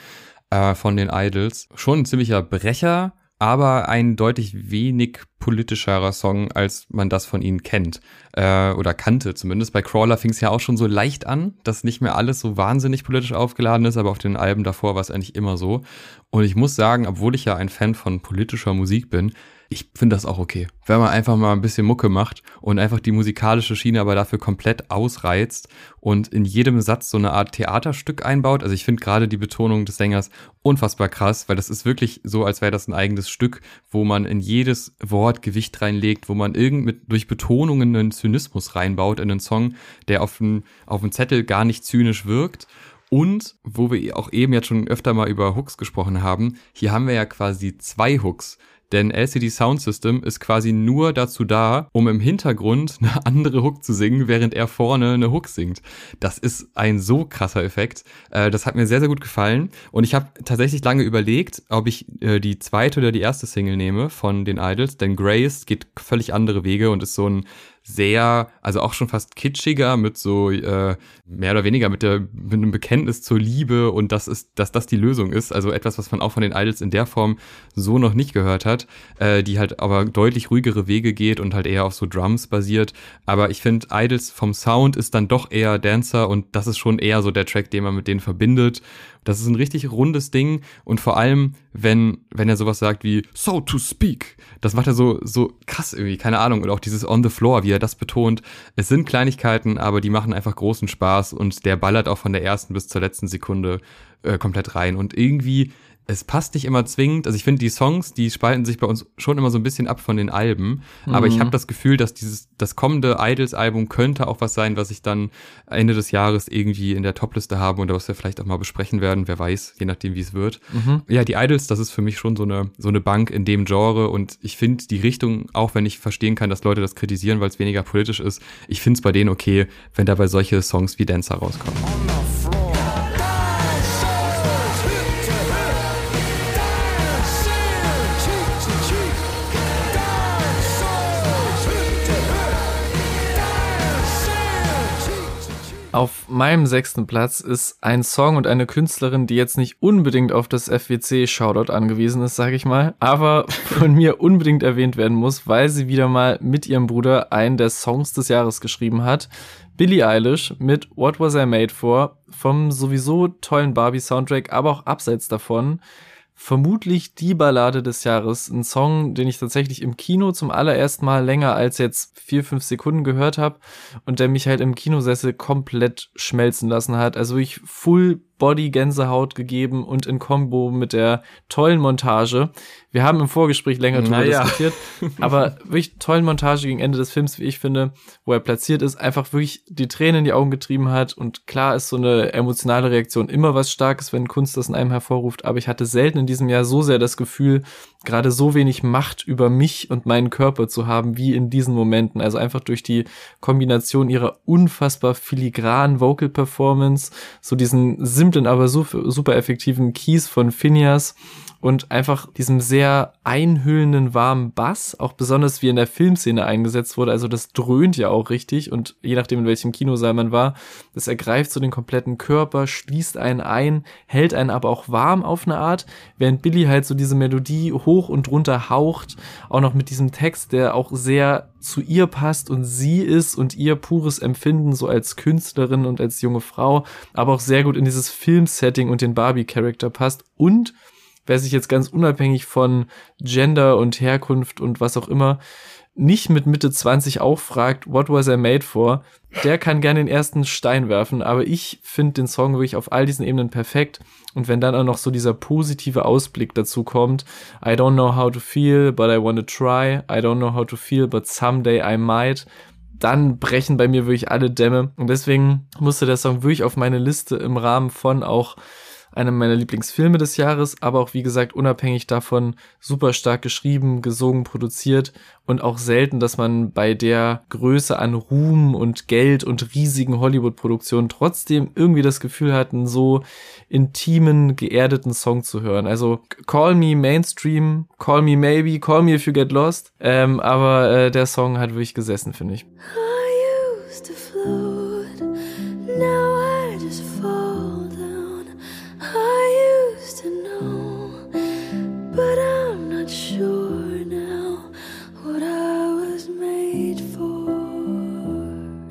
äh, von den Idols. Schon ein ziemlicher Brecher, aber ein deutlich wenig politischerer Song, als man das von ihnen kennt äh, oder kannte zumindest. Bei Crawler fing es ja auch schon so leicht an, dass nicht mehr alles so wahnsinnig politisch aufgeladen ist, aber auf den Alben davor war es eigentlich immer so. Und ich muss sagen, obwohl ich ja ein Fan von politischer Musik bin, ich finde das auch okay. Wenn man einfach mal ein bisschen Mucke macht und einfach die musikalische Schiene aber dafür komplett ausreizt und in jedem Satz so eine Art Theaterstück einbaut. Also ich finde gerade die Betonung des Sängers unfassbar krass, weil das ist wirklich so, als wäre das ein eigenes Stück, wo man in jedes Wort Gewicht reinlegt, wo man irgend mit, durch Betonungen einen Zynismus reinbaut in einen Song, der auf dem, auf dem Zettel gar nicht zynisch wirkt. Und wo wir auch eben jetzt schon öfter mal über Hooks gesprochen haben, hier haben wir ja quasi zwei Hooks. Denn LCD Sound System ist quasi nur dazu da, um im Hintergrund eine andere Hook zu singen, während er vorne eine Hook singt. Das ist ein so krasser Effekt. Äh, das hat mir sehr, sehr gut gefallen. Und ich habe tatsächlich lange überlegt, ob ich äh, die zweite oder die erste Single nehme von den Idols. Denn Grace geht völlig andere Wege und ist so ein sehr, also auch schon fast kitschiger mit so äh, mehr oder weniger mit der mit einem Bekenntnis zur Liebe und das ist, dass das die Lösung ist. Also etwas, was man auch von den Idols in der Form so noch nicht gehört hat, äh, die halt aber deutlich ruhigere Wege geht und halt eher auf so Drums basiert. Aber ich finde, Idols vom Sound ist dann doch eher Dancer und das ist schon eher so der Track, den man mit denen verbindet. Das ist ein richtig rundes Ding und vor allem, wenn, wenn er sowas sagt wie so to speak, das macht er so, so krass irgendwie, keine Ahnung. Und auch dieses on the floor, wie er das betont. Es sind Kleinigkeiten, aber die machen einfach großen Spaß und der ballert auch von der ersten bis zur letzten Sekunde äh, komplett rein. Und irgendwie es passt nicht immer zwingend. Also ich finde, die Songs, die spalten sich bei uns schon immer so ein bisschen ab von den Alben. Mhm. Aber ich mhm. habe das Gefühl, dass dieses das kommende Idols-Album könnte auch was sein, was ich dann Ende des Jahres irgendwie in der Topliste habe oder was wir vielleicht auch mal besprechen werden. Wer weiß, je nachdem, wie es wird. Mhm. Ja, die Idols, das ist für mich schon so eine so eine Bank in dem Genre. Und ich finde die Richtung, auch wenn ich verstehen kann, dass Leute das kritisieren, weil es weniger politisch ist, ich finde es bei denen okay, wenn dabei solche Songs wie Dancer rauskommen. Auf meinem sechsten Platz ist ein Song und eine Künstlerin, die jetzt nicht unbedingt auf das FWC-Shoutout angewiesen ist, sage ich mal, aber von mir unbedingt erwähnt werden muss, weil sie wieder mal mit ihrem Bruder einen der Songs des Jahres geschrieben hat. Billie Eilish mit What Was I Made For vom sowieso tollen Barbie-Soundtrack, aber auch abseits davon vermutlich die Ballade des Jahres. Ein Song, den ich tatsächlich im Kino zum allerersten Mal länger als jetzt vier, fünf Sekunden gehört habe und der mich halt im Kinosessel komplett schmelzen lassen hat. Also ich full Body Gänsehaut gegeben und in Kombo mit der tollen Montage. Wir haben im Vorgespräch länger drüber naja. diskutiert, (laughs) aber wirklich tollen Montage gegen Ende des Films, wie ich finde, wo er platziert ist, einfach wirklich die Tränen in die Augen getrieben hat und klar ist so eine emotionale Reaktion immer was Starkes, wenn Kunst das in einem hervorruft, aber ich hatte selten in diesem Jahr so sehr das Gefühl, gerade so wenig Macht über mich und meinen Körper zu haben, wie in diesen Momenten. Also einfach durch die Kombination ihrer unfassbar filigranen Vocal Performance, so diesen simplen, aber super, effektiven Keys von Phineas und einfach diesem sehr einhüllenden warmen Bass, auch besonders wie in der Filmszene eingesetzt wurde. Also das dröhnt ja auch richtig und je nachdem in welchem Kinosaal man war, das ergreift so den kompletten Körper, schließt einen ein, hält einen aber auch warm auf eine Art, während Billy halt so diese Melodie hoch und runter haucht, auch noch mit diesem Text, der auch sehr zu ihr passt und sie ist und ihr pures Empfinden so als Künstlerin und als junge Frau, aber auch sehr gut in dieses Filmsetting und den Barbie-Charakter passt und wer sich jetzt ganz unabhängig von Gender und Herkunft und was auch immer nicht mit Mitte 20 auch fragt, what was I made for, der kann gerne den ersten Stein werfen, aber ich finde den Song wirklich auf all diesen Ebenen perfekt. Und wenn dann auch noch so dieser positive Ausblick dazu kommt, I don't know how to feel, but I want to try, I don't know how to feel, but someday I might, dann brechen bei mir wirklich alle Dämme. Und deswegen musste der Song wirklich auf meine Liste im Rahmen von auch einer meiner Lieblingsfilme des Jahres, aber auch wie gesagt unabhängig davon super stark geschrieben, gesungen, produziert und auch selten, dass man bei der Größe an Ruhm und Geld und riesigen Hollywood-Produktionen trotzdem irgendwie das Gefühl hat, einen so intimen, geerdeten Song zu hören. Also Call Me Mainstream, Call Me Maybe, Call Me If You Get Lost, ähm, aber äh, der Song hat wirklich gesessen, finde ich.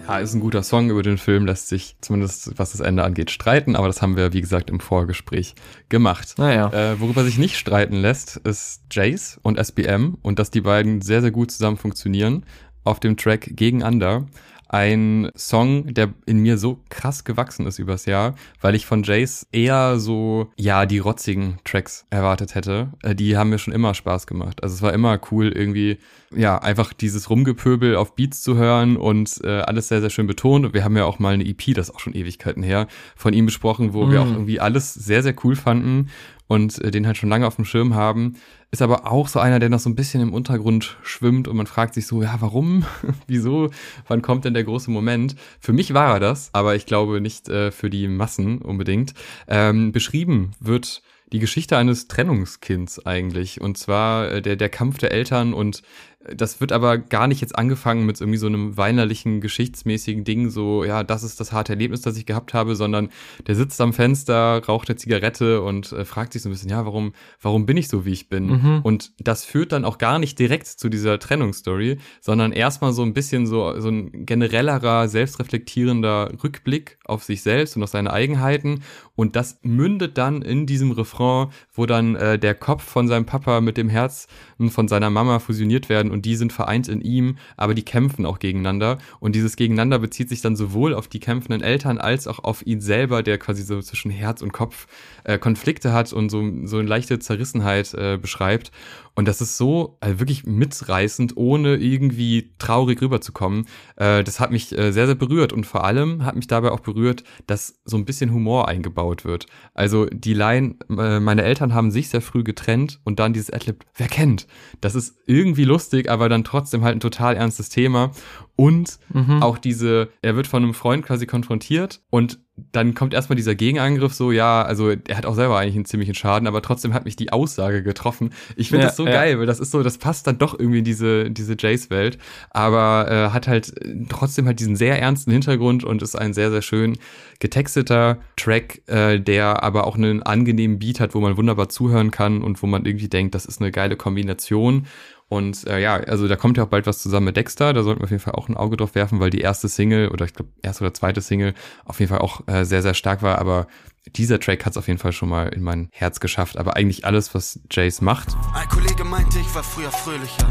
Ja, ist ein guter Song über den Film, lässt sich zumindest was das Ende angeht streiten, aber das haben wir, wie gesagt, im Vorgespräch gemacht. Naja. Äh, worüber sich nicht streiten lässt, ist Jace und SBM und dass die beiden sehr, sehr gut zusammen funktionieren auf dem Track Gegeneinander ein Song, der in mir so krass gewachsen ist übers Jahr, weil ich von Jace eher so, ja, die rotzigen Tracks erwartet hätte. Äh, die haben mir schon immer Spaß gemacht. Also es war immer cool, irgendwie, ja, einfach dieses Rumgepöbel auf Beats zu hören und äh, alles sehr, sehr schön betont. Und wir haben ja auch mal eine EP, das ist auch schon Ewigkeiten her, von ihm besprochen, wo mm. wir auch irgendwie alles sehr, sehr cool fanden und äh, den halt schon lange auf dem Schirm haben. Ist aber auch so einer, der noch so ein bisschen im Untergrund schwimmt und man fragt sich so, ja, warum? (laughs) Wieso? Wann kommt denn der große Moment? Für mich war er das, aber ich glaube nicht äh, für die Massen unbedingt. Ähm, beschrieben wird die Geschichte eines Trennungskinds eigentlich. Und zwar äh, der, der Kampf der Eltern und das wird aber gar nicht jetzt angefangen mit irgendwie so einem weinerlichen, geschichtsmäßigen Ding, so, ja, das ist das harte Erlebnis, das ich gehabt habe, sondern der sitzt am Fenster, raucht eine Zigarette und äh, fragt sich so ein bisschen, ja, warum, warum bin ich so, wie ich bin? Mhm. Und das führt dann auch gar nicht direkt zu dieser Trennungsstory, sondern erstmal so ein bisschen so, so ein generellerer, selbstreflektierender Rückblick auf sich selbst und auf seine Eigenheiten. Und das mündet dann in diesem Refrain, wo dann äh, der Kopf von seinem Papa mit dem Herz von seiner Mama fusioniert werden und die sind vereint in ihm, aber die kämpfen auch gegeneinander. Und dieses Gegeneinander bezieht sich dann sowohl auf die kämpfenden Eltern als auch auf ihn selber, der quasi so zwischen Herz und Kopf äh, Konflikte hat und so, so eine leichte Zerrissenheit äh, beschreibt. Und das ist so also wirklich mitreißend, ohne irgendwie traurig rüberzukommen. Äh, das hat mich äh, sehr, sehr berührt. Und vor allem hat mich dabei auch berührt, dass so ein bisschen Humor eingebaut wird. Also die Line, äh, meine Eltern haben sich sehr früh getrennt und dann dieses Adlib, wer kennt? Das ist irgendwie lustig, aber dann trotzdem halt ein total ernstes Thema. Und mhm. auch diese, er wird von einem Freund quasi konfrontiert und dann kommt erstmal dieser Gegenangriff so, ja, also er hat auch selber eigentlich einen ziemlichen Schaden, aber trotzdem hat mich die Aussage getroffen. Ich finde ja, das so ja. geil, weil das ist so, das passt dann doch irgendwie in diese, diese Jace-Welt, aber äh, hat halt trotzdem halt diesen sehr ernsten Hintergrund und ist ein sehr, sehr schön getexteter Track, äh, der aber auch einen angenehmen Beat hat, wo man wunderbar zuhören kann und wo man irgendwie denkt, das ist eine geile Kombination. Und äh, ja, also da kommt ja auch bald was zusammen mit Dexter, da sollten wir auf jeden Fall auch ein Auge drauf werfen, weil die erste Single oder ich glaube erste oder zweite Single auf jeden Fall auch äh, sehr, sehr stark war, aber dieser Track hat es auf jeden Fall schon mal in mein Herz geschafft. Aber eigentlich alles, was Jace macht. Ein Kollege meinte, ich war früher fröhlicher.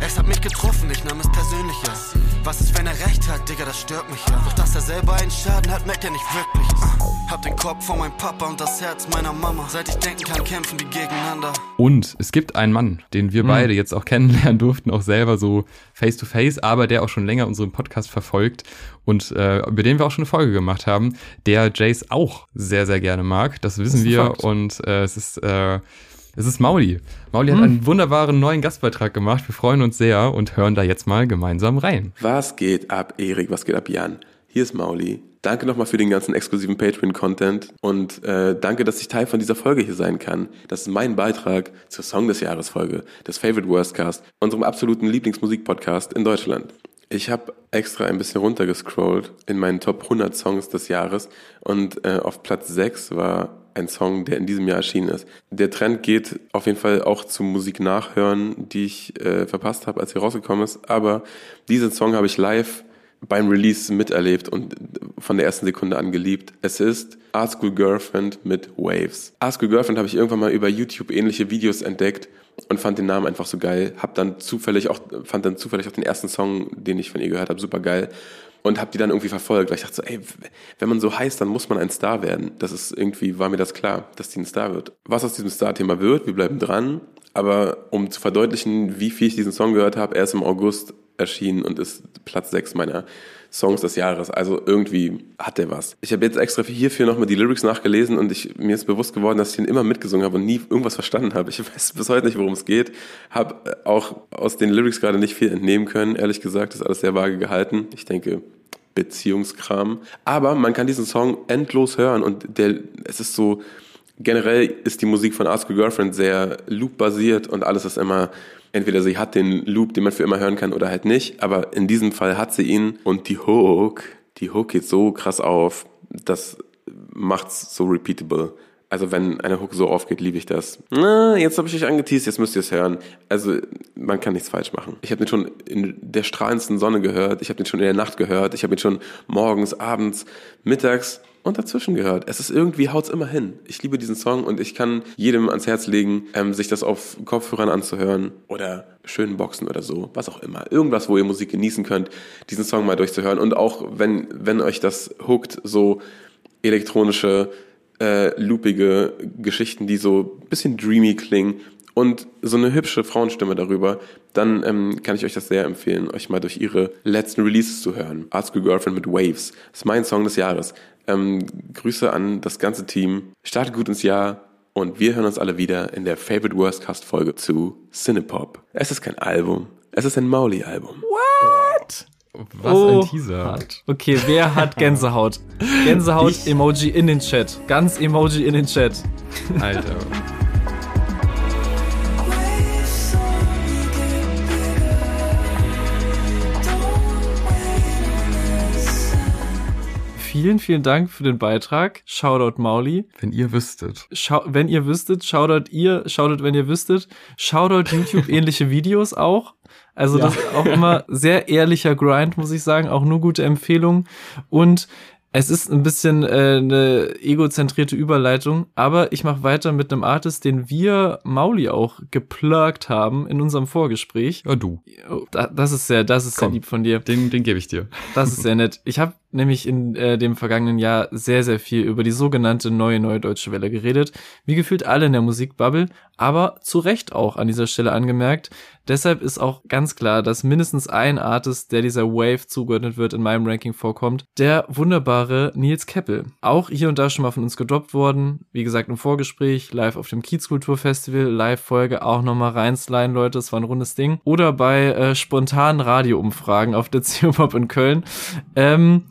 Es hat mich getroffen, ich nahm es persönlicher. Was ist, wenn er recht hat, Digga, das stört mich ja. Doch dass er selber einen Schaden hat, merkt er nicht wirklich. Uh, hab den Kopf von meinem Papa und das Herz meiner Mama. Seit ich denken kann, kämpfen die gegeneinander. Und es gibt einen Mann, den wir Mhm. beide jetzt auch kennenlernen (laughs) durften, auch selber so face to face, aber der auch schon länger unseren Podcast verfolgt und äh, über den wir auch schon eine Folge gemacht haben, der Jace auch sehr, sehr gerne mag. Das wissen ein wir Fakt. und äh, es ist äh, es ist Mauli. Mauli hat Hm. einen wunderbaren neuen Gastbeitrag gemacht. Wir freuen uns sehr und hören da jetzt mal gemeinsam rein. Was geht ab, Erik? Was geht ab, Jan? Hier ist Mauli. Danke nochmal für den ganzen exklusiven Patreon-Content und äh, danke, dass ich Teil von dieser Folge hier sein kann. Das ist mein Beitrag zur Song des Jahres Folge, des Favorite Worstcast, unserem absoluten Lieblingsmusikpodcast in Deutschland. Ich habe extra ein bisschen runtergescrollt in meinen Top 100 Songs des Jahres und äh, auf Platz 6 war ein Song, der in diesem Jahr erschienen ist. Der Trend geht auf jeden Fall auch zu Musik nachhören, die ich äh, verpasst habe, als sie rausgekommen ist. Aber diesen Song habe ich live beim Release miterlebt und von der ersten Sekunde an geliebt. Es ist Art School Girlfriend mit Waves. Art School Girlfriend habe ich irgendwann mal über YouTube ähnliche Videos entdeckt und fand den Namen einfach so geil. Hab dann zufällig auch, fand dann zufällig auch den ersten Song, den ich von ihr gehört habe, super geil. Und hab die dann irgendwie verfolgt, weil ich dachte so, ey, wenn man so heißt, dann muss man ein Star werden. Das ist irgendwie, war mir das klar, dass die ein Star wird. Was aus diesem Star-Thema wird, wir bleiben dran. Aber um zu verdeutlichen, wie viel ich diesen Song gehört habe, er ist im August erschienen und ist Platz 6 meiner Songs des Jahres. Also irgendwie hat der was. Ich habe jetzt extra hierfür nochmal die Lyrics nachgelesen und ich, mir ist bewusst geworden, dass ich den immer mitgesungen habe und nie irgendwas verstanden habe. Ich (laughs) weiß bis heute nicht, worum es geht. Habe auch aus den Lyrics gerade nicht viel entnehmen können. Ehrlich gesagt, ist alles sehr vage gehalten. Ich denke, Beziehungskram. Aber man kann diesen Song endlos hören und der, es ist so, generell ist die Musik von Ask Your Girlfriend sehr loop-basiert und alles ist immer, entweder sie hat den Loop, den man für immer hören kann oder halt nicht, aber in diesem Fall hat sie ihn und die Hook, die Hook geht so krass auf, das macht's so repeatable. Also wenn eine Hook so aufgeht, liebe ich das. Na, jetzt habe ich euch angeteased, jetzt müsst ihr es hören. Also man kann nichts falsch machen. Ich habe den schon in der strahlendsten Sonne gehört, ich habe den schon in der Nacht gehört, ich habe ihn schon morgens, abends, mittags und dazwischen gehört. Es ist irgendwie haut's immer hin. Ich liebe diesen Song und ich kann jedem ans Herz legen, ähm, sich das auf Kopfhörern anzuhören oder schönen Boxen oder so, was auch immer. Irgendwas, wo ihr Musik genießen könnt, diesen Song mal durchzuhören und auch wenn wenn euch das hookt, so elektronische äh, loopige Geschichten, die so ein bisschen dreamy klingen und so eine hübsche Frauenstimme darüber, dann ähm, kann ich euch das sehr empfehlen, euch mal durch ihre letzten Releases zu hören. Art School Girlfriend mit Waves. Ist mein Song des Jahres. Ähm, Grüße an das ganze Team. Startet gut ins Jahr und wir hören uns alle wieder in der Favorite Worst Cast Folge zu Cinepop. Es ist kein Album. Es ist ein Mauli-Album. Was Oh, ein Teaser. hart. Okay, wer hat Gänsehaut? (laughs) Gänsehaut-Emoji in den Chat. Ganz Emoji in den Chat. Alter. Vielen, vielen Dank für den Beitrag. Shoutout Mauli. Wenn ihr wüsstet. Schau wenn ihr wüsstet, shoutout ihr, shoutout wenn ihr wüsstet. Shoutout YouTube (laughs) ähnliche Videos auch. Also das ist auch immer sehr ehrlicher Grind, muss ich sagen. Auch nur gute Empfehlungen. Und es ist ein bisschen äh, eine egozentrierte Überleitung, aber ich mache weiter mit einem Artist, den wir Mauli auch geplagt haben in unserem Vorgespräch. Ja, du. Da, das ist sehr, das ist sehr Komm. lieb von dir. Den, den gebe ich dir. Das ist sehr nett. Ich habe nämlich in äh, dem vergangenen Jahr sehr, sehr viel über die sogenannte neue neue deutsche Welle geredet. Wie gefühlt alle in der Musikbubble, aber zu Recht auch an dieser Stelle angemerkt. Deshalb ist auch ganz klar, dass mindestens ein Artist, der dieser Wave zugeordnet wird, in meinem Ranking vorkommt. Der wunderbare Nils Keppel. Auch hier und da schon mal von uns gedroppt worden. Wie gesagt, im Vorgespräch, live auf dem Kiezkulturfestival, Live-Folge auch nochmal reinsliden, Leute. Das war ein rundes Ding. Oder bei äh, spontanen Radioumfragen auf der (laughs) CO-Pop in Köln. Ähm,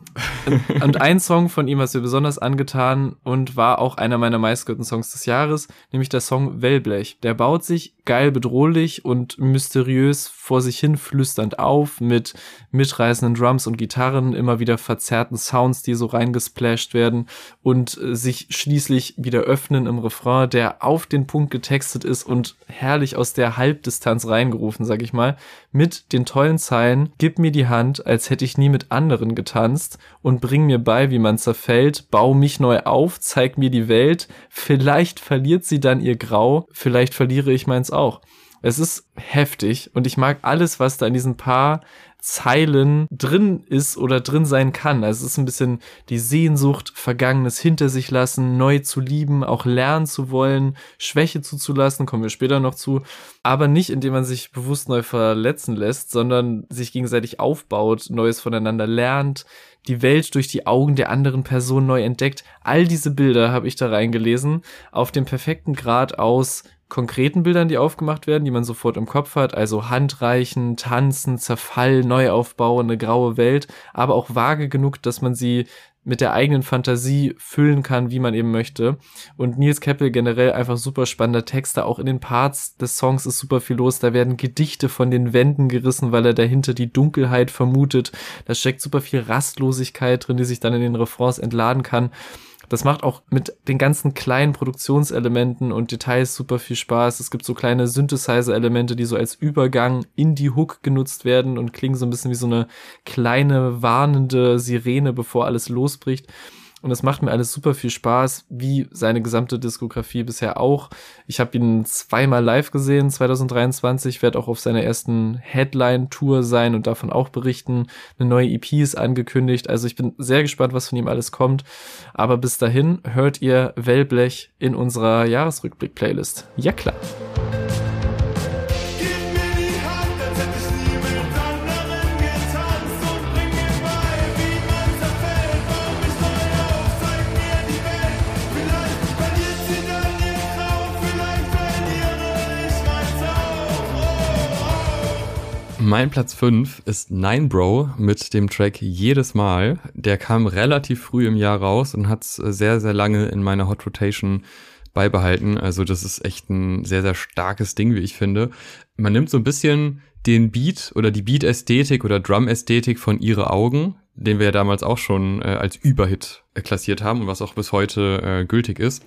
und ein Song von ihm hat mir besonders angetan und war auch einer meiner meistgehörten Songs des Jahres, nämlich der Song Wellblech. Der baut sich geil bedrohlich und mysteriös vor sich hin flüsternd auf mit mitreißenden Drums und Gitarren, immer wieder verzerrten Sounds, die so reingesplasht werden und sich schließlich wieder öffnen im Refrain, der auf den Punkt getextet ist und herrlich aus der Halbdistanz reingerufen, sag ich mal, mit den tollen Zeilen, gib mir die Hand, als hätte ich nie mit anderen getanzt und bring mir bei, wie man zerfällt, bau mich neu auf, zeig mir die Welt, vielleicht verliert sie dann ihr Grau, vielleicht verliere ich meins auch. Es ist heftig und ich mag alles, was da in diesen paar Zeilen drin ist oder drin sein kann. Also es ist ein bisschen die Sehnsucht, Vergangenes hinter sich lassen, neu zu lieben, auch lernen zu wollen, Schwäche zuzulassen, kommen wir später noch zu, aber nicht indem man sich bewusst neu verletzen lässt, sondern sich gegenseitig aufbaut, Neues voneinander lernt, die Welt durch die Augen der anderen Person neu entdeckt. All diese Bilder habe ich da reingelesen, auf dem perfekten Grad aus konkreten Bildern, die aufgemacht werden, die man sofort im Kopf hat, also Handreichen, Tanzen, Zerfall, Neuaufbau, eine graue Welt, aber auch vage genug, dass man sie mit der eigenen Fantasie füllen kann, wie man eben möchte. Und Nils Keppel generell einfach super spannender Texte. Auch in den Parts des Songs ist super viel los. Da werden Gedichte von den Wänden gerissen, weil er dahinter die Dunkelheit vermutet. Da steckt super viel Rastlosigkeit drin, die sich dann in den Refrains entladen kann. Das macht auch mit den ganzen kleinen Produktionselementen und Details super viel Spaß. Es gibt so kleine Synthesizer-Elemente, die so als Übergang in die Hook genutzt werden und klingen so ein bisschen wie so eine kleine warnende Sirene, bevor alles losbricht. Und es macht mir alles super viel Spaß, wie seine gesamte Diskografie bisher auch. Ich habe ihn zweimal live gesehen, 2023, werde auch auf seiner ersten Headline-Tour sein und davon auch berichten. Eine neue EP ist angekündigt, also ich bin sehr gespannt, was von ihm alles kommt. Aber bis dahin hört ihr Wellblech in unserer Jahresrückblick-Playlist. Ja klar. Mein Platz 5 ist Nine Bro mit dem Track Jedes Mal. Der kam relativ früh im Jahr raus und hat sehr, sehr lange in meiner Hot Rotation beibehalten. Also das ist echt ein sehr, sehr starkes Ding, wie ich finde. Man nimmt so ein bisschen den Beat oder die Beat-Ästhetik oder Drum-Ästhetik von Ihre Augen, den wir ja damals auch schon äh, als Überhit äh, klassiert haben und was auch bis heute äh, gültig ist.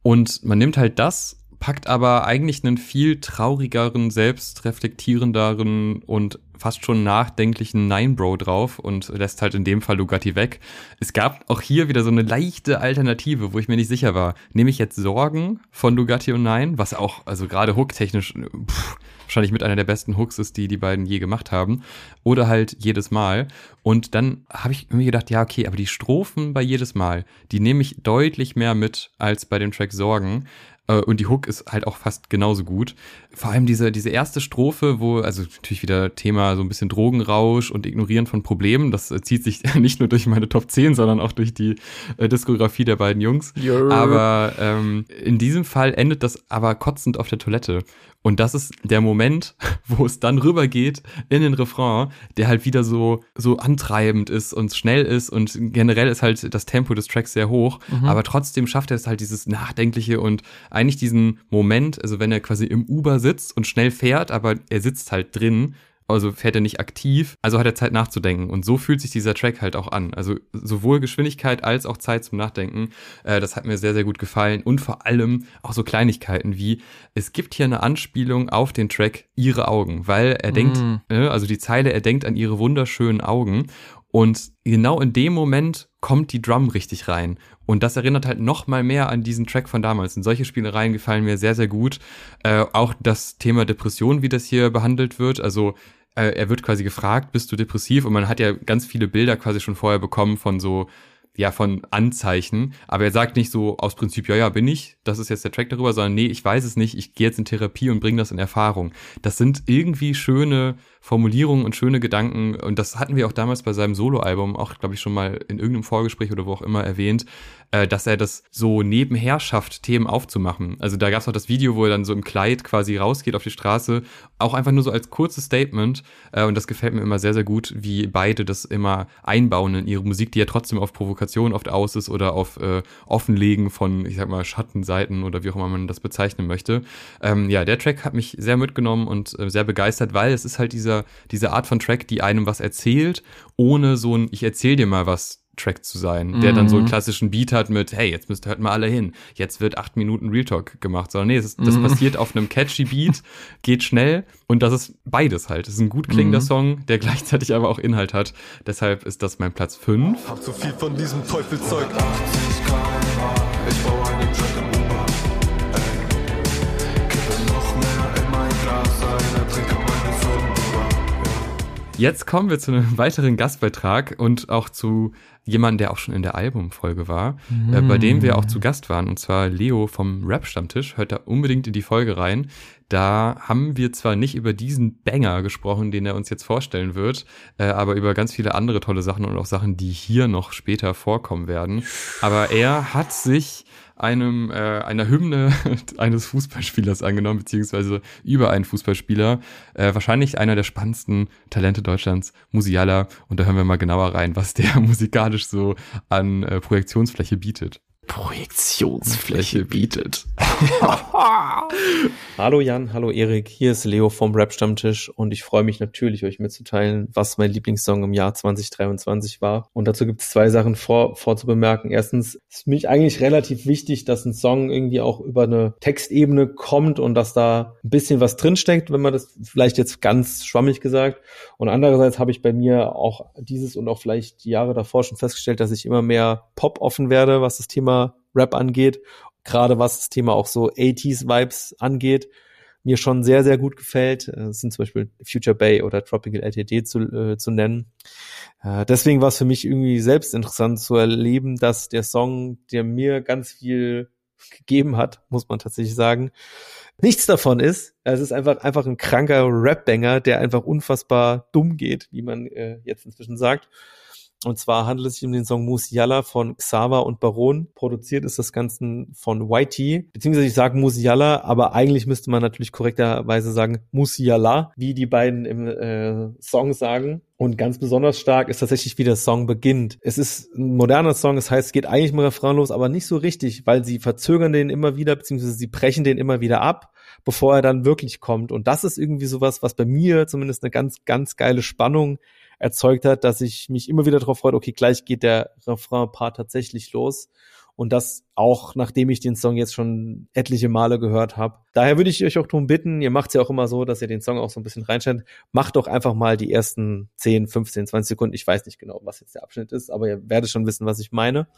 Und man nimmt halt das packt aber eigentlich einen viel traurigeren, selbstreflektierenderen und fast schon nachdenklichen Nine Bro drauf und lässt halt in dem Fall Lugatti weg. Es gab auch hier wieder so eine leichte Alternative, wo ich mir nicht sicher war. Nehme ich jetzt Sorgen von Lugatti und Nine, was auch, also gerade hooktechnisch, pff, wahrscheinlich mit einer der besten Hooks ist, die die beiden je gemacht haben. Oder halt jedes Mal. Und dann habe ich mir gedacht, ja, okay, aber die Strophen bei jedes Mal, die nehme ich deutlich mehr mit als bei dem Track Sorgen. Äh, und die Hook ist halt auch fast genauso gut. Vor allem diese, diese erste Strophe, wo, also natürlich wieder Thema so ein bisschen Drogenrausch und Ignorieren von Problemen. Das äh, zieht sich (laughs) nicht nur durch meine Top 10, sondern auch durch die äh, Diskografie der beiden Jungs. Yeah. Aber ähm, in diesem Fall endet das aber kotzend auf der Toilette. Und das ist der Moment, (laughs) wo es dann rübergeht in den Refrain, der halt wieder so, so antreibend ist und schnell ist und generell ist halt das Tempo des Tracks sehr hoch, mhm. aber trotzdem schafft er es halt dieses Nachdenkliche und eigentlich diesen Moment, also wenn er quasi im Uber sitzt und schnell fährt, aber er sitzt halt drin, also fährt er nicht aktiv, also hat er Zeit nachzudenken. Und so fühlt sich dieser Track halt auch an. Also sowohl Geschwindigkeit als auch Zeit zum Nachdenken. Äh, das hat mir sehr, sehr gut gefallen. Und vor allem auch so Kleinigkeiten wie, es gibt hier eine Anspielung auf den Track Ihre Augen, weil er mm. denkt, äh, also die Zeile, er denkt an ihre wunderschönen Augen. Und genau in dem Moment kommt die Drum richtig rein. Und das erinnert halt noch mal mehr an diesen Track von damals. Und solche Spielereien gefallen mir sehr, sehr gut. Äh, auch das Thema Depression, wie das hier behandelt wird. Also äh, er wird quasi gefragt, bist du depressiv? Und man hat ja ganz viele Bilder quasi schon vorher bekommen von so ja, von Anzeichen. Aber er sagt nicht so aus Prinzip, ja, ja, bin ich, das ist jetzt der Track darüber, sondern nee, ich weiß es nicht, ich gehe jetzt in Therapie und bringe das in Erfahrung. Das sind irgendwie schöne Formulierungen und schöne Gedanken. Und das hatten wir auch damals bei seinem Soloalbum, auch, glaube ich, schon mal in irgendeinem Vorgespräch oder wo auch immer erwähnt, äh, dass er das so nebenher schafft, Themen aufzumachen. Also da gab es auch das Video, wo er dann so im Kleid quasi rausgeht auf die Straße, auch einfach nur so als kurzes Statement. Äh, und das gefällt mir immer sehr, sehr gut, wie beide das immer einbauen in ihre Musik, die ja trotzdem auf Provokation oft aus ist oder auf äh, Offenlegen von, ich sag mal, Schattenseiten oder wie auch immer man das bezeichnen möchte. Ähm, ja, der Track hat mich sehr mitgenommen und äh, sehr begeistert, weil es ist halt dieser diese, Art von Track, die einem was erzählt, ohne so ein, ich erzähl dir mal was Track zu sein, der dann so einen Mhm. klassischen Beat hat mit, hey, jetzt müsst hört mal alle hin, jetzt wird acht Minuten Real Talk gemacht, sondern nee, das, ist, das Mhm. passiert auf einem catchy Beat, (laughs) geht schnell und das ist beides halt. Es ist ein gut klingender Mhm. Song, der (laughs) gleichzeitig aber auch Inhalt hat. Deshalb ist das mein Platz fünf. Hab zu viel von diesem Teufelzeug. 80 km/h, ich baue Jetzt kommen wir zu einem (laughs) weiteren Gastbeitrag und auch zu jemandem, der auch schon in der Albumfolge war, äh, bei dem wir auch zu Gast waren, und zwar Leo vom Rap-Stammtisch. Hört da unbedingt in die Folge rein. Da haben wir zwar nicht über diesen Banger gesprochen, den er uns jetzt vorstellen wird, äh, aber über ganz viele andere tolle Sachen und auch Sachen, die hier noch später vorkommen werden. Aber er hat sich einem äh, einer Hymne (laughs) eines Fußballspielers angenommen, beziehungsweise über einen Fußballspieler. Äh, wahrscheinlich einer der spannendsten Talente Deutschlands, Musiala. Und da hören wir mal genauer rein, was der (laughs) musikalisch so an äh, Projektionsfläche bietet. Projektionsfläche bietet. (laughs) Hallo Jan, hallo Erik, hier ist Leo vom Rap Stammtisch und ich freue mich natürlich, euch mitzuteilen, was mein Lieblingssong im Jahr 2023 war. Und dazu gibt es zwei Sachen vor, vorzubemerken. Erstens ist für mich eigentlich relativ wichtig, dass ein Song irgendwie auch über eine Textebene kommt und dass da ein bisschen was drinsteckt, wenn man das vielleicht jetzt ganz schwammig gesagt. Und andererseits habe ich bei mir auch dieses und auch vielleicht die Jahre davor schon festgestellt, dass ich immer mehr Pop offen werde, was das Thema Rap angeht gerade was das Thema auch so 80s-Vibes angeht, mir schon sehr, sehr gut gefällt. Äh, Das sind zum Beispiel Future Bay oder Tropical LTD zu, äh, zu nennen. Äh, deswegen war es für mich irgendwie selbst interessant zu erleben, dass der Song, der mir ganz viel gegeben hat, muss man tatsächlich sagen, nichts davon ist. Es ist einfach, einfach ein kranker Rap-Banger, der einfach unfassbar dumm geht, wie man äh, jetzt inzwischen sagt. Und zwar handelt es sich um den Song Musiala von Xaver und Baron. Produziert ist das Ganze von YT. Beziehungsweise ich sage Musiala, aber eigentlich müsste man natürlich korrekterweise sagen Musiala, wie die beiden im äh, Song sagen. Und ganz besonders stark ist tatsächlich, wie der Song beginnt. Es ist ein moderner Song, das heißt, es geht eigentlich im Refrain los, aber nicht so richtig, weil sie verzögern den immer wieder, beziehungsweise sie brechen den immer wieder ab, bevor er dann wirklich kommt. Und das ist irgendwie sowas, was bei mir zumindest eine ganz, ganz geile Spannung erzeugt hat, dass ich mich immer wieder darauf freue, okay, gleich geht der Refrain-Part tatsächlich los. Und das auch, nachdem ich den Song jetzt schon etliche Male gehört habe. Daher würde ich euch auch darum bitten, ihr macht es ja auch immer so, dass ihr den Song auch so ein bisschen reinstellt. Macht doch einfach mal die ersten 10, 15, 20 Sekunden. Ich weiß nicht genau, was jetzt der Abschnitt ist, aber ihr werdet schon wissen, was ich meine.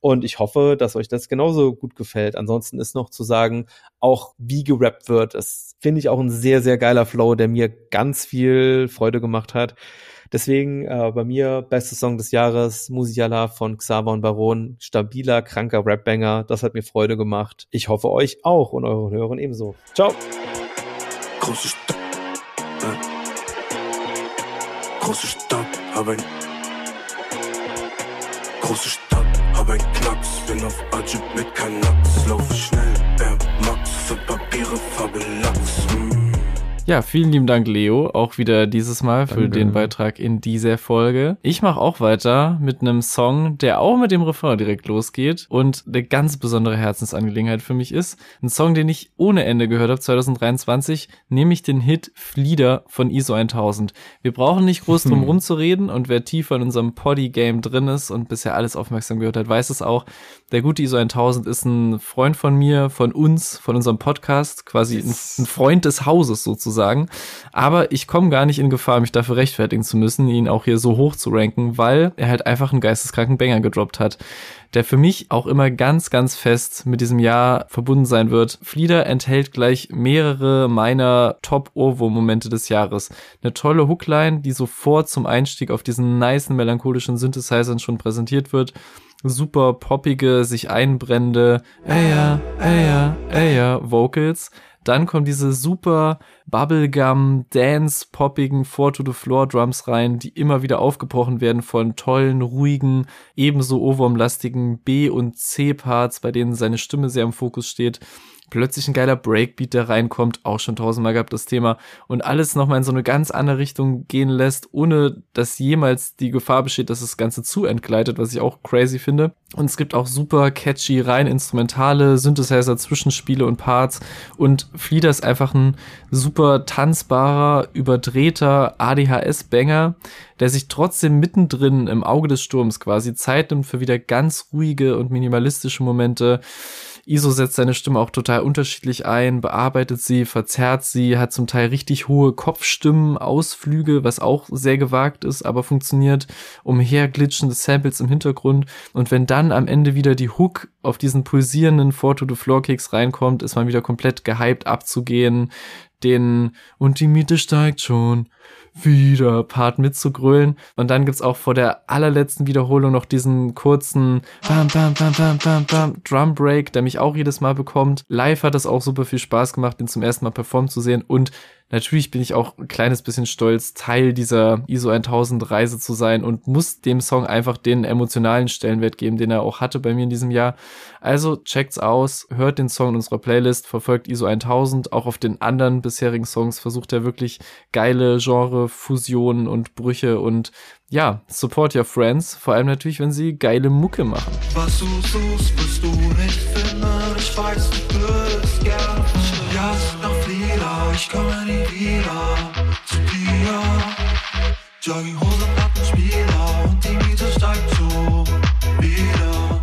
Und ich hoffe, dass euch das genauso gut gefällt. Ansonsten ist noch zu sagen, auch wie gerappt wird. Das finde ich auch ein sehr, sehr geiler Flow, der mir ganz viel Freude gemacht hat. Deswegen äh, bei mir bester Song des Jahres, Musiala von Xaver und Baron. Stabiler, kranker Rapbanger. Das hat mir Freude gemacht. Ich hoffe euch auch und euren Hörern ebenso. Ciao. Große Stadt, äh. Große Stadt, hab ein Große Stadt, hab ein Knacks Bin auf Budget mit Kanaks Laufe schnell, Air Max Für Papiere, Farbe Lachs mm. Ja, vielen lieben Dank, Leo, auch wieder dieses Mal für Danke. den Beitrag in dieser Folge. Ich mache auch weiter mit einem Song, der auch mit dem Refrain direkt losgeht und eine ganz besondere Herzensangelegenheit für mich ist. Ein Song, den ich ohne Ende gehört habe 2023, nämlich den Hit Flieder von ISO 1000. Wir brauchen nicht groß drum (laughs) rumzureden und wer tiefer in unserem Poddy-Game drin ist und bisher alles aufmerksam gehört hat, weiß es auch. Der gute ISO 1000 ist ein Freund von mir, von uns, von unserem Podcast, quasi ein, ein Freund des Hauses sozusagen. Aber ich komme gar nicht in Gefahr, mich dafür rechtfertigen zu müssen, ihn auch hier so hoch zu ranken, weil er halt einfach einen geisteskranken Banger gedroppt hat, der für mich auch immer ganz, ganz fest mit diesem Jahr verbunden sein wird. Flieder enthält gleich mehrere meiner Top-Ohrwurm-Momente des Jahres. Eine tolle Hookline, die sofort zum Einstieg auf diesen nicen, melancholischen Synthesizern schon präsentiert wird super poppige, sich einbrennende, ey ja, ey ja, ey ja, Vocals. Dann kommen diese super Bubblegum, Dance-poppigen Four-to-the-Floor-Drums rein, die immer wieder aufgebrochen werden von tollen, ruhigen, ebenso Ohrwurmlastigen B- und C-Parts, bei denen seine Stimme sehr im Fokus steht plötzlich ein geiler Breakbeat, der reinkommt, auch schon tausendmal gehabt das Thema, und alles nochmal in so eine ganz andere Richtung gehen lässt, ohne dass jemals die Gefahr besteht, dass das Ganze zu entgleitet, was ich auch crazy finde. Und es gibt auch super catchy, rein instrumentale Synthesizer, Zwischenspiele und Parts. Und Flieder ist einfach ein super tanzbarer, überdrehter ADHS-Banger, der sich trotzdem mittendrin im Auge des Sturms quasi Zeit nimmt für wieder ganz ruhige und minimalistische Momente. ISO setzt seine Stimme auch total unterschiedlich ein, bearbeitet sie, verzerrt sie, hat zum Teil richtig hohe Kopfstimmen, Ausflüge, was auch sehr gewagt ist, aber funktioniert, umherglitschende Samples im Hintergrund. Und wenn dann am Ende wieder die Hook auf diesen pulsierenden Four-to-the-Floor-Kicks reinkommt, ist man wieder komplett gehypt abzugehen, den und die Miete steigt schon wieder Part mitzugrölen. Und dann gibt's auch vor der allerletzten Wiederholung noch diesen kurzen Bam, Bam, Bam, Bam, Bam, Bam Drum Break, der mich auch jedes Mal bekommt. Live hat es auch super viel Spaß gemacht, den zum ersten Mal performen zu sehen. Und natürlich bin ich auch ein kleines bisschen stolz, Teil dieser ISO 1000 Reise zu sein und muss dem Song einfach den emotionalen Stellenwert geben, den er auch hatte bei mir in diesem Jahr. Also checkt's aus, hört den Song in unserer Playlist, verfolgt ISO 1000, auch auf den anderen bisherigen Songs versucht er wirklich geile Genre-Fusionen und Brüche und ja, support your friends, vor allem natürlich, wenn sie geile Mucke machen. Was du suchst, wirst du nicht finden. Ich weiß, du würdest gerne ich komme nie wieder zu dir. Jogginghose, Plattenspieler und die Miete steigt so wieder.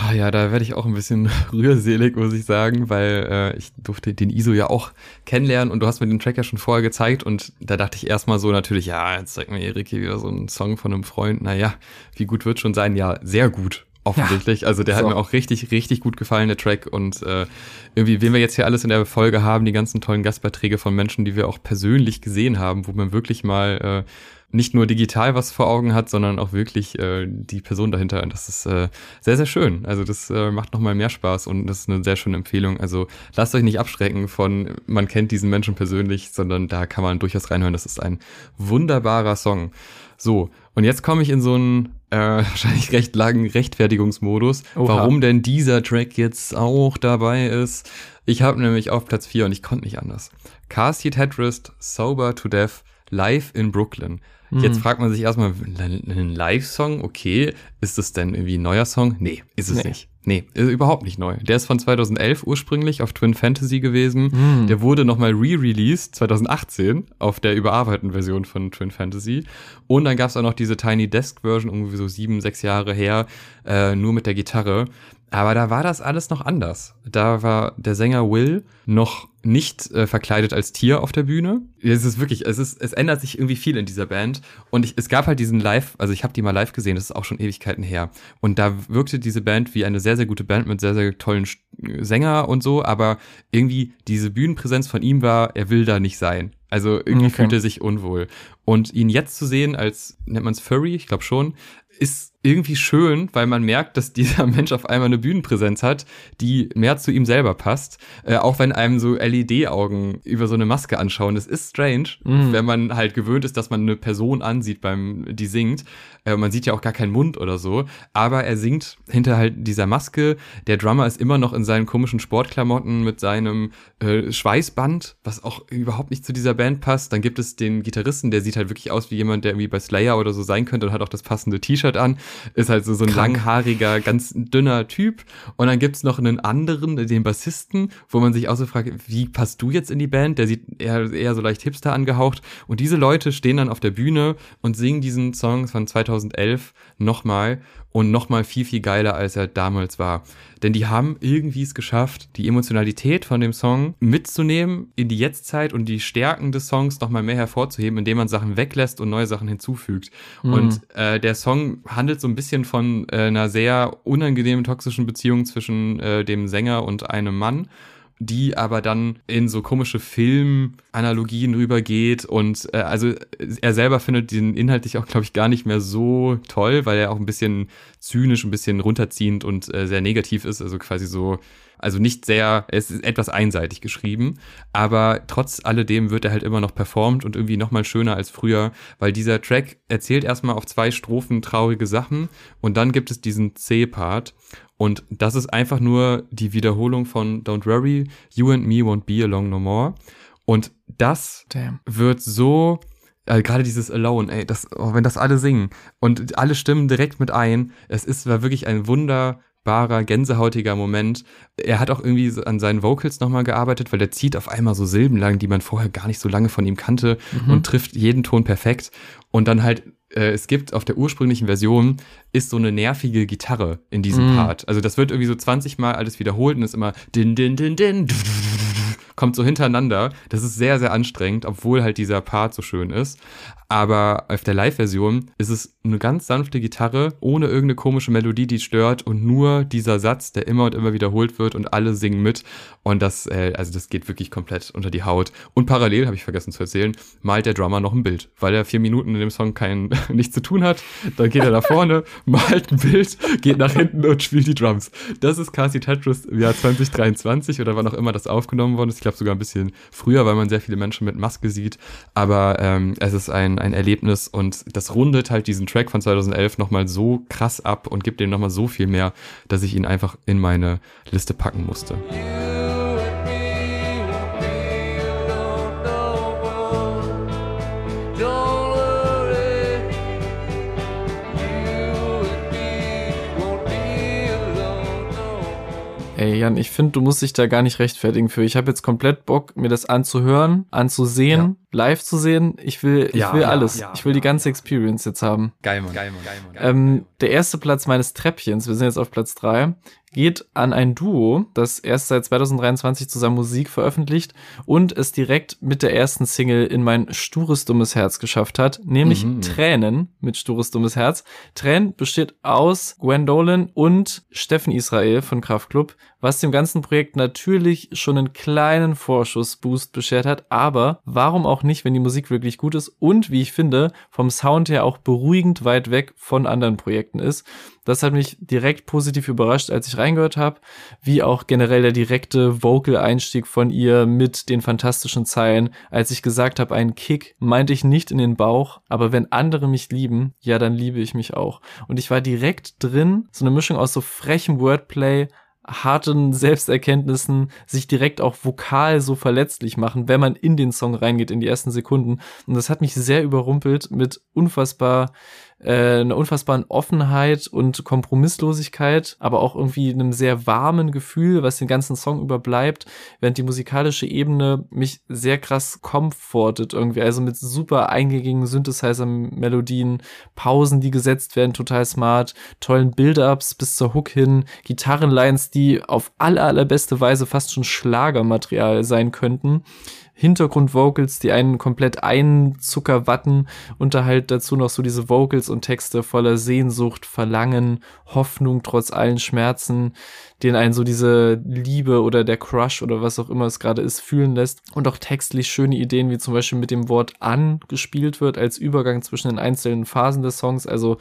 Ah ja, da werde ich auch ein bisschen (laughs) rührselig, muss ich sagen, weil äh, ich durfte den ISO ja auch kennenlernen und du hast mir den Track ja schon vorher gezeigt und da dachte ich erstmal so natürlich, ja, jetzt zeigt mir Erik hier wieder so einen Song von einem Freund. Naja, wie gut wird schon sein? Ja, sehr gut. Offensichtlich. also der so. hat mir auch richtig, richtig gut gefallen, der Track. Und äh, irgendwie, wen wir jetzt hier alles in der Folge haben, die ganzen tollen Gastbeiträge von Menschen, die wir auch persönlich gesehen haben, wo man wirklich mal äh, nicht nur digital was vor Augen hat, sondern auch wirklich äh, die Person dahinter. Und das ist äh, sehr, sehr schön. Also das äh, macht nochmal mehr Spaß und das ist eine sehr schöne Empfehlung. Also lasst euch nicht abschrecken von, man kennt diesen Menschen persönlich, sondern da kann man durchaus reinhören. Das ist ein wunderbarer Song. So, und jetzt komme ich in so einen äh, (laughs) wahrscheinlich recht langen Rechtfertigungsmodus, Oha. warum denn dieser Track jetzt auch dabei ist. Ich habe nämlich auf Platz 4 und ich konnte nicht anders. Car Seat Headrest, Sober to Death, Live in Brooklyn. Jetzt fragt man sich erstmal, ein Live-Song, okay, ist das denn irgendwie ein neuer Song? Nee, ist es Nee. nicht. Nee, ist überhaupt nicht neu. Der ist von 2011 ursprünglich auf Twin Fantasy gewesen. Der wurde nochmal re-released 2018 auf der überarbeiteten Version von Twin Fantasy. Und dann gab es auch noch diese Tiny Desk Version, irgendwie so sieben, sechs Jahre her, äh, nur mit der Gitarre. Aber da war das alles noch anders. Da war der Sänger Will noch nicht äh, verkleidet als Tier auf der Bühne. Es ist wirklich, es ist, es ändert sich irgendwie viel in dieser Band. Und ich, es gab halt diesen Live, also ich habe die mal live gesehen, das ist auch schon Ewigkeiten her. Und da wirkte diese Band wie eine sehr, sehr gute Band mit sehr, sehr tollen Sch- Sänger und so, aber irgendwie diese Bühnenpräsenz von ihm war, er will da nicht sein. Also irgendwie Okay. fühlt er sich unwohl. Und ihn jetzt zu sehen als, nennt man es Furry, ich glaube schon, ist irgendwie schön, weil man merkt, dass dieser (laughs) Mensch auf einmal eine Bühnenpräsenz hat, die mehr zu ihm selber passt. Äh, auch wenn einem so LED-Augen über so eine Maske anschauen. Das ist strange, wenn man halt gewöhnt ist, dass man eine Person ansieht, beim die singt. Äh, man sieht ja auch gar keinen Mund oder so. Aber er singt hinter halt dieser Maske. Der Drummer ist immer noch in seinen komischen Sportklamotten mit seinem äh, Schweißband, was auch überhaupt nicht zu dieser Band passt. Dann gibt es den Gitarristen, der sieht halt wirklich aus wie jemand, der irgendwie bei Slayer oder so sein könnte und hat auch das passende T-Shirt an. Ist halt so, so ein Krank. langhaariger, ganz dünner Typ. Und dann gibt's noch einen anderen, den Bassisten, wo man sich auch so fragt, wie passt du jetzt in die Band? Der sieht eher, eher so leicht hipster angehaucht. Und diese Leute stehen dann auf der Bühne und singen diesen Song von 2011 nochmal und nochmal viel, viel geiler, als er damals war. Denn die haben irgendwie es geschafft, die Emotionalität von dem Song mitzunehmen in die Jetztzeit und die Stärken des Songs nochmal mehr hervorzuheben, indem man Sachen weglässt und neue Sachen hinzufügt. Und äh, der Song handelt so ein bisschen von äh, einer sehr unangenehmen toxischen Beziehung zwischen äh, dem Sänger und einem Mann die aber dann in so komische Filmanalogien rübergeht und äh, also er selber findet den inhaltlich auch, glaube ich, gar nicht mehr so toll, weil er auch ein bisschen zynisch, ein bisschen runterziehend und äh, sehr negativ ist, also quasi so also nicht sehr, es ist etwas einseitig geschrieben, aber trotz alledem wird er halt immer noch performt und irgendwie nochmal schöner als früher, weil dieser Track erzählt erstmal auf zwei Strophen traurige Sachen und dann gibt es diesen C-Part und das ist einfach nur die Wiederholung von Don't Worry, You and Me Won't Be Along No More und das Damn. wird so, äh, gerade dieses Alone, ey, das, oh, wenn das alle singen und alle stimmen direkt mit ein, es ist war wirklich ein wunderbarer, gänsehautiger Moment. Er hat auch irgendwie an seinen Vocals nochmal gearbeitet, weil der zieht auf einmal so Silben lang, die man vorher gar nicht so lange von ihm kannte und trifft jeden Ton perfekt. Und dann halt äh, es gibt auf der ursprünglichen Version ist so eine nervige Gitarre in diesem Mm. Part. Also das wird irgendwie so 20 Mal alles wiederholt und ist immer din din din din kommt so hintereinander. Das ist sehr sehr anstrengend, obwohl halt dieser Part so schön ist. Aber auf der Live-Version ist es eine ganz sanfte Gitarre, ohne irgendeine komische Melodie, die stört und nur dieser Satz, der immer und immer wiederholt wird und alle singen mit. Und das, äh, also das geht wirklich komplett unter die Haut. Und parallel, habe ich vergessen zu erzählen, malt der Drummer noch ein Bild, weil er vier Minuten in dem Song kein (laughs) nichts zu tun hat. Dann geht er nach vorne, (laughs) malt ein Bild, geht nach hinten und spielt die Drums. Das ist Cassie Tetris im Jahr 2023 oder wann auch immer das aufgenommen worden ist. Ich glaube sogar ein bisschen früher, weil man sehr viele Menschen mit Maske sieht. Aber ähm, es ist ein, ein Erlebnis und das rundet halt diesen Track von 2011 nochmal so krass ab und gibt dem nochmal so viel mehr, dass ich ihn einfach in meine Liste packen musste. Ey, Jan, ich finde, du musst dich da gar nicht rechtfertigen für. Ich habe jetzt komplett Bock, mir das anzuhören, anzusehen, live zu sehen. Ich will, ich Ja, will ja, alles. ja, ich will die ganze Experience jetzt haben. Geil, Mann. Geil, Mann. Geil, Mann. Ähm, der erste Platz meines Treppchens, wir sind jetzt auf Platz drei, geht an ein Duo, das erst seit 2023 zusammen Musik veröffentlicht und es direkt mit der ersten Single in mein stures dummes Herz geschafft hat, nämlich Mhm. Tränen mit stures dummes Herz. Tränen besteht aus Gwen Dolan und Steffen Israel von Kraftklub, was dem ganzen Projekt natürlich schon einen kleinen Vorschussboost beschert hat, aber warum auch nicht, wenn die Musik wirklich gut ist und wie ich finde, vom Sound her auch beruhigend weit weg von anderen Projekten ist. Das hat mich direkt positiv überrascht, als ich reingehört habe, wie auch generell der direkte Vocal-Einstieg von ihr mit den fantastischen Zeilen. Als ich gesagt habe, einen Kick, meinte ich nicht in den Bauch, aber wenn andere mich lieben, ja, dann liebe ich mich auch. Und ich war direkt drin, so eine Mischung aus so frechem Wordplay, harten Selbsterkenntnissen sich direkt auch vokal so verletzlich machen, wenn man in den Song reingeht, in die ersten Sekunden. Und das hat mich sehr überrumpelt mit unfassbar äh, einer unfassbaren Offenheit und Kompromisslosigkeit, aber auch irgendwie einem sehr warmen Gefühl, was den ganzen Song überbleibt, während die musikalische Ebene mich sehr krass comfortet irgendwie, also mit super eingängigen Synthesizer-Melodien, Pausen, die gesetzt werden, total smart, tollen Build-Ups bis zur Hook hin, Gitarrenlines, die auf aller, allerbeste Weise fast schon Schlagermaterial sein könnten. Hintergrundvocals, die einen komplett einzuckerwatten und da halt dazu noch so diese Vocals und Texte voller Sehnsucht, Verlangen, Hoffnung trotz allen Schmerzen, den einen so diese Liebe oder der Crush oder was auch immer es gerade ist, fühlen lässt. Und auch textlich schöne Ideen, wie zum Beispiel mit dem Wort an gespielt wird als Übergang zwischen den einzelnen Phasen des Songs. Also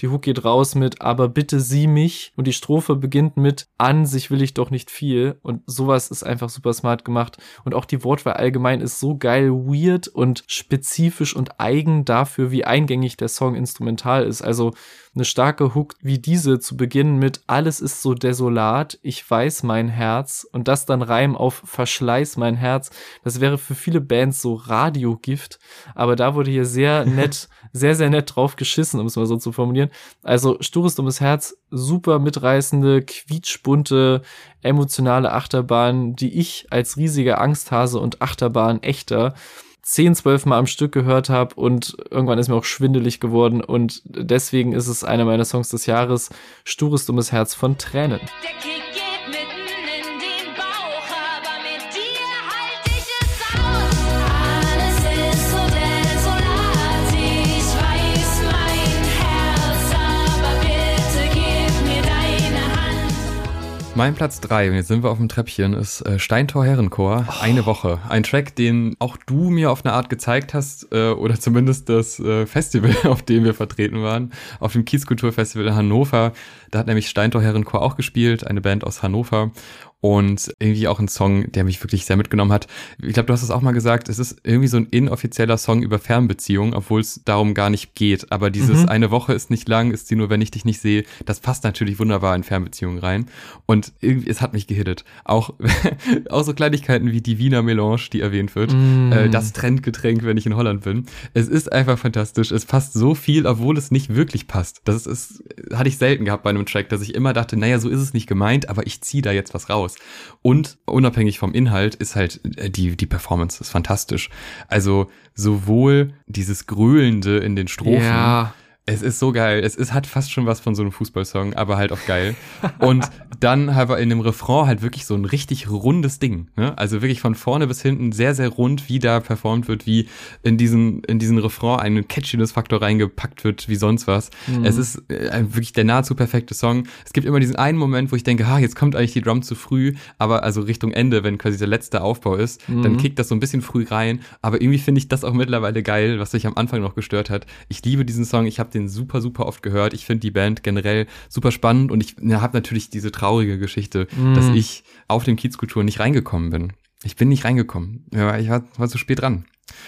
die Hook geht raus mit Aber bitte sieh mich. Und die Strophe beginnt mit An sich will ich doch nicht viel. Und sowas ist einfach super smart gemacht. Und auch die Wortwahl allgemein ist so geil weird und spezifisch und eigen dafür, wie eingängig der Song instrumental ist. Also eine starke Hook wie diese zu beginnen mit Alles ist so desolat, ich weiß mein Herz und das dann Reim auf Verschleiß mein Herz. Das wäre für viele Bands so Radiogift, aber da wurde hier sehr (laughs) nett, sehr, sehr nett drauf geschissen, um es mal so zu formulieren. Also stures dummes Herz, super mitreißende, quietschbunte, emotionale Achterbahn, die ich als riesiger Angsthase und Achterbahn echter 10, 12 Mal am Stück gehört habe und irgendwann ist mir auch schwindelig geworden und deswegen ist es einer meiner Songs des Jahres, Stures dummes Herz von Tränen. Der Kick Mein Platz drei und jetzt sind wir auf dem Treppchen, ist äh, Steintor Herrenchor, eine Woche. Ein Track, den auch du mir auf eine Art gezeigt hast, äh, oder zumindest das äh, Festival, (laughs) auf dem wir vertreten waren, auf dem Kiezkulturfestival in Hannover. Da hat nämlich Steintor Herrenchor auch gespielt, eine Band aus Hannover. Und irgendwie auch ein Song, der mich wirklich sehr mitgenommen hat. Ich glaube, du hast es auch mal gesagt, es ist irgendwie so ein inoffizieller Song über Fernbeziehungen, obwohl es darum gar nicht geht. Aber dieses Mhm. eine Woche ist nicht lang, ist sie nur, wenn ich dich nicht sehe, das passt natürlich wunderbar in Fernbeziehungen rein. Und irgendwie, es hat mich gehittet. Auch, (laughs) auch so Kleinigkeiten wie die Wiener Melange, die erwähnt wird. Mm. Äh, das Trendgetränk, wenn ich in Holland bin. Es ist einfach fantastisch. Es passt so viel, obwohl es nicht wirklich passt. Das ist, hatte ich selten gehabt bei einem Track, dass ich immer dachte, naja, so ist es nicht gemeint, aber ich ziehe da jetzt was raus. Raus. Und unabhängig vom Inhalt ist halt äh, die, die Performance ist fantastisch. Also sowohl dieses Gröhlende in den Strophen, Ja. Es ist so geil. Es ist, hat fast schon was von so einem Fußballsong, aber halt auch geil. Und dann aber in dem Refrain halt wirklich so ein richtig rundes Ding. Ne? Also wirklich von vorne bis hinten sehr, sehr rund, wie da performt wird, wie in diesen, in diesen Refrain ein Catchiness-Faktor reingepackt wird, wie sonst was. Mhm. Es ist äh, wirklich der nahezu perfekte Song. Es gibt immer diesen einen Moment, wo ich denke, ha, jetzt kommt eigentlich die Drum zu früh, aber also Richtung Ende, wenn quasi der letzte Aufbau ist, dann Mhm. kickt das so ein bisschen früh rein. Aber irgendwie finde ich das auch mittlerweile geil, was mich am Anfang noch gestört hat. Ich liebe diesen Song, ich habe den super, super oft gehört. Ich finde die Band generell super spannend und ich ja, habe natürlich diese traurige Geschichte, Mhm. dass ich auf dem Kiezkultur nicht reingekommen bin. Ich bin nicht reingekommen. Ja, ich war, war zu spät dran.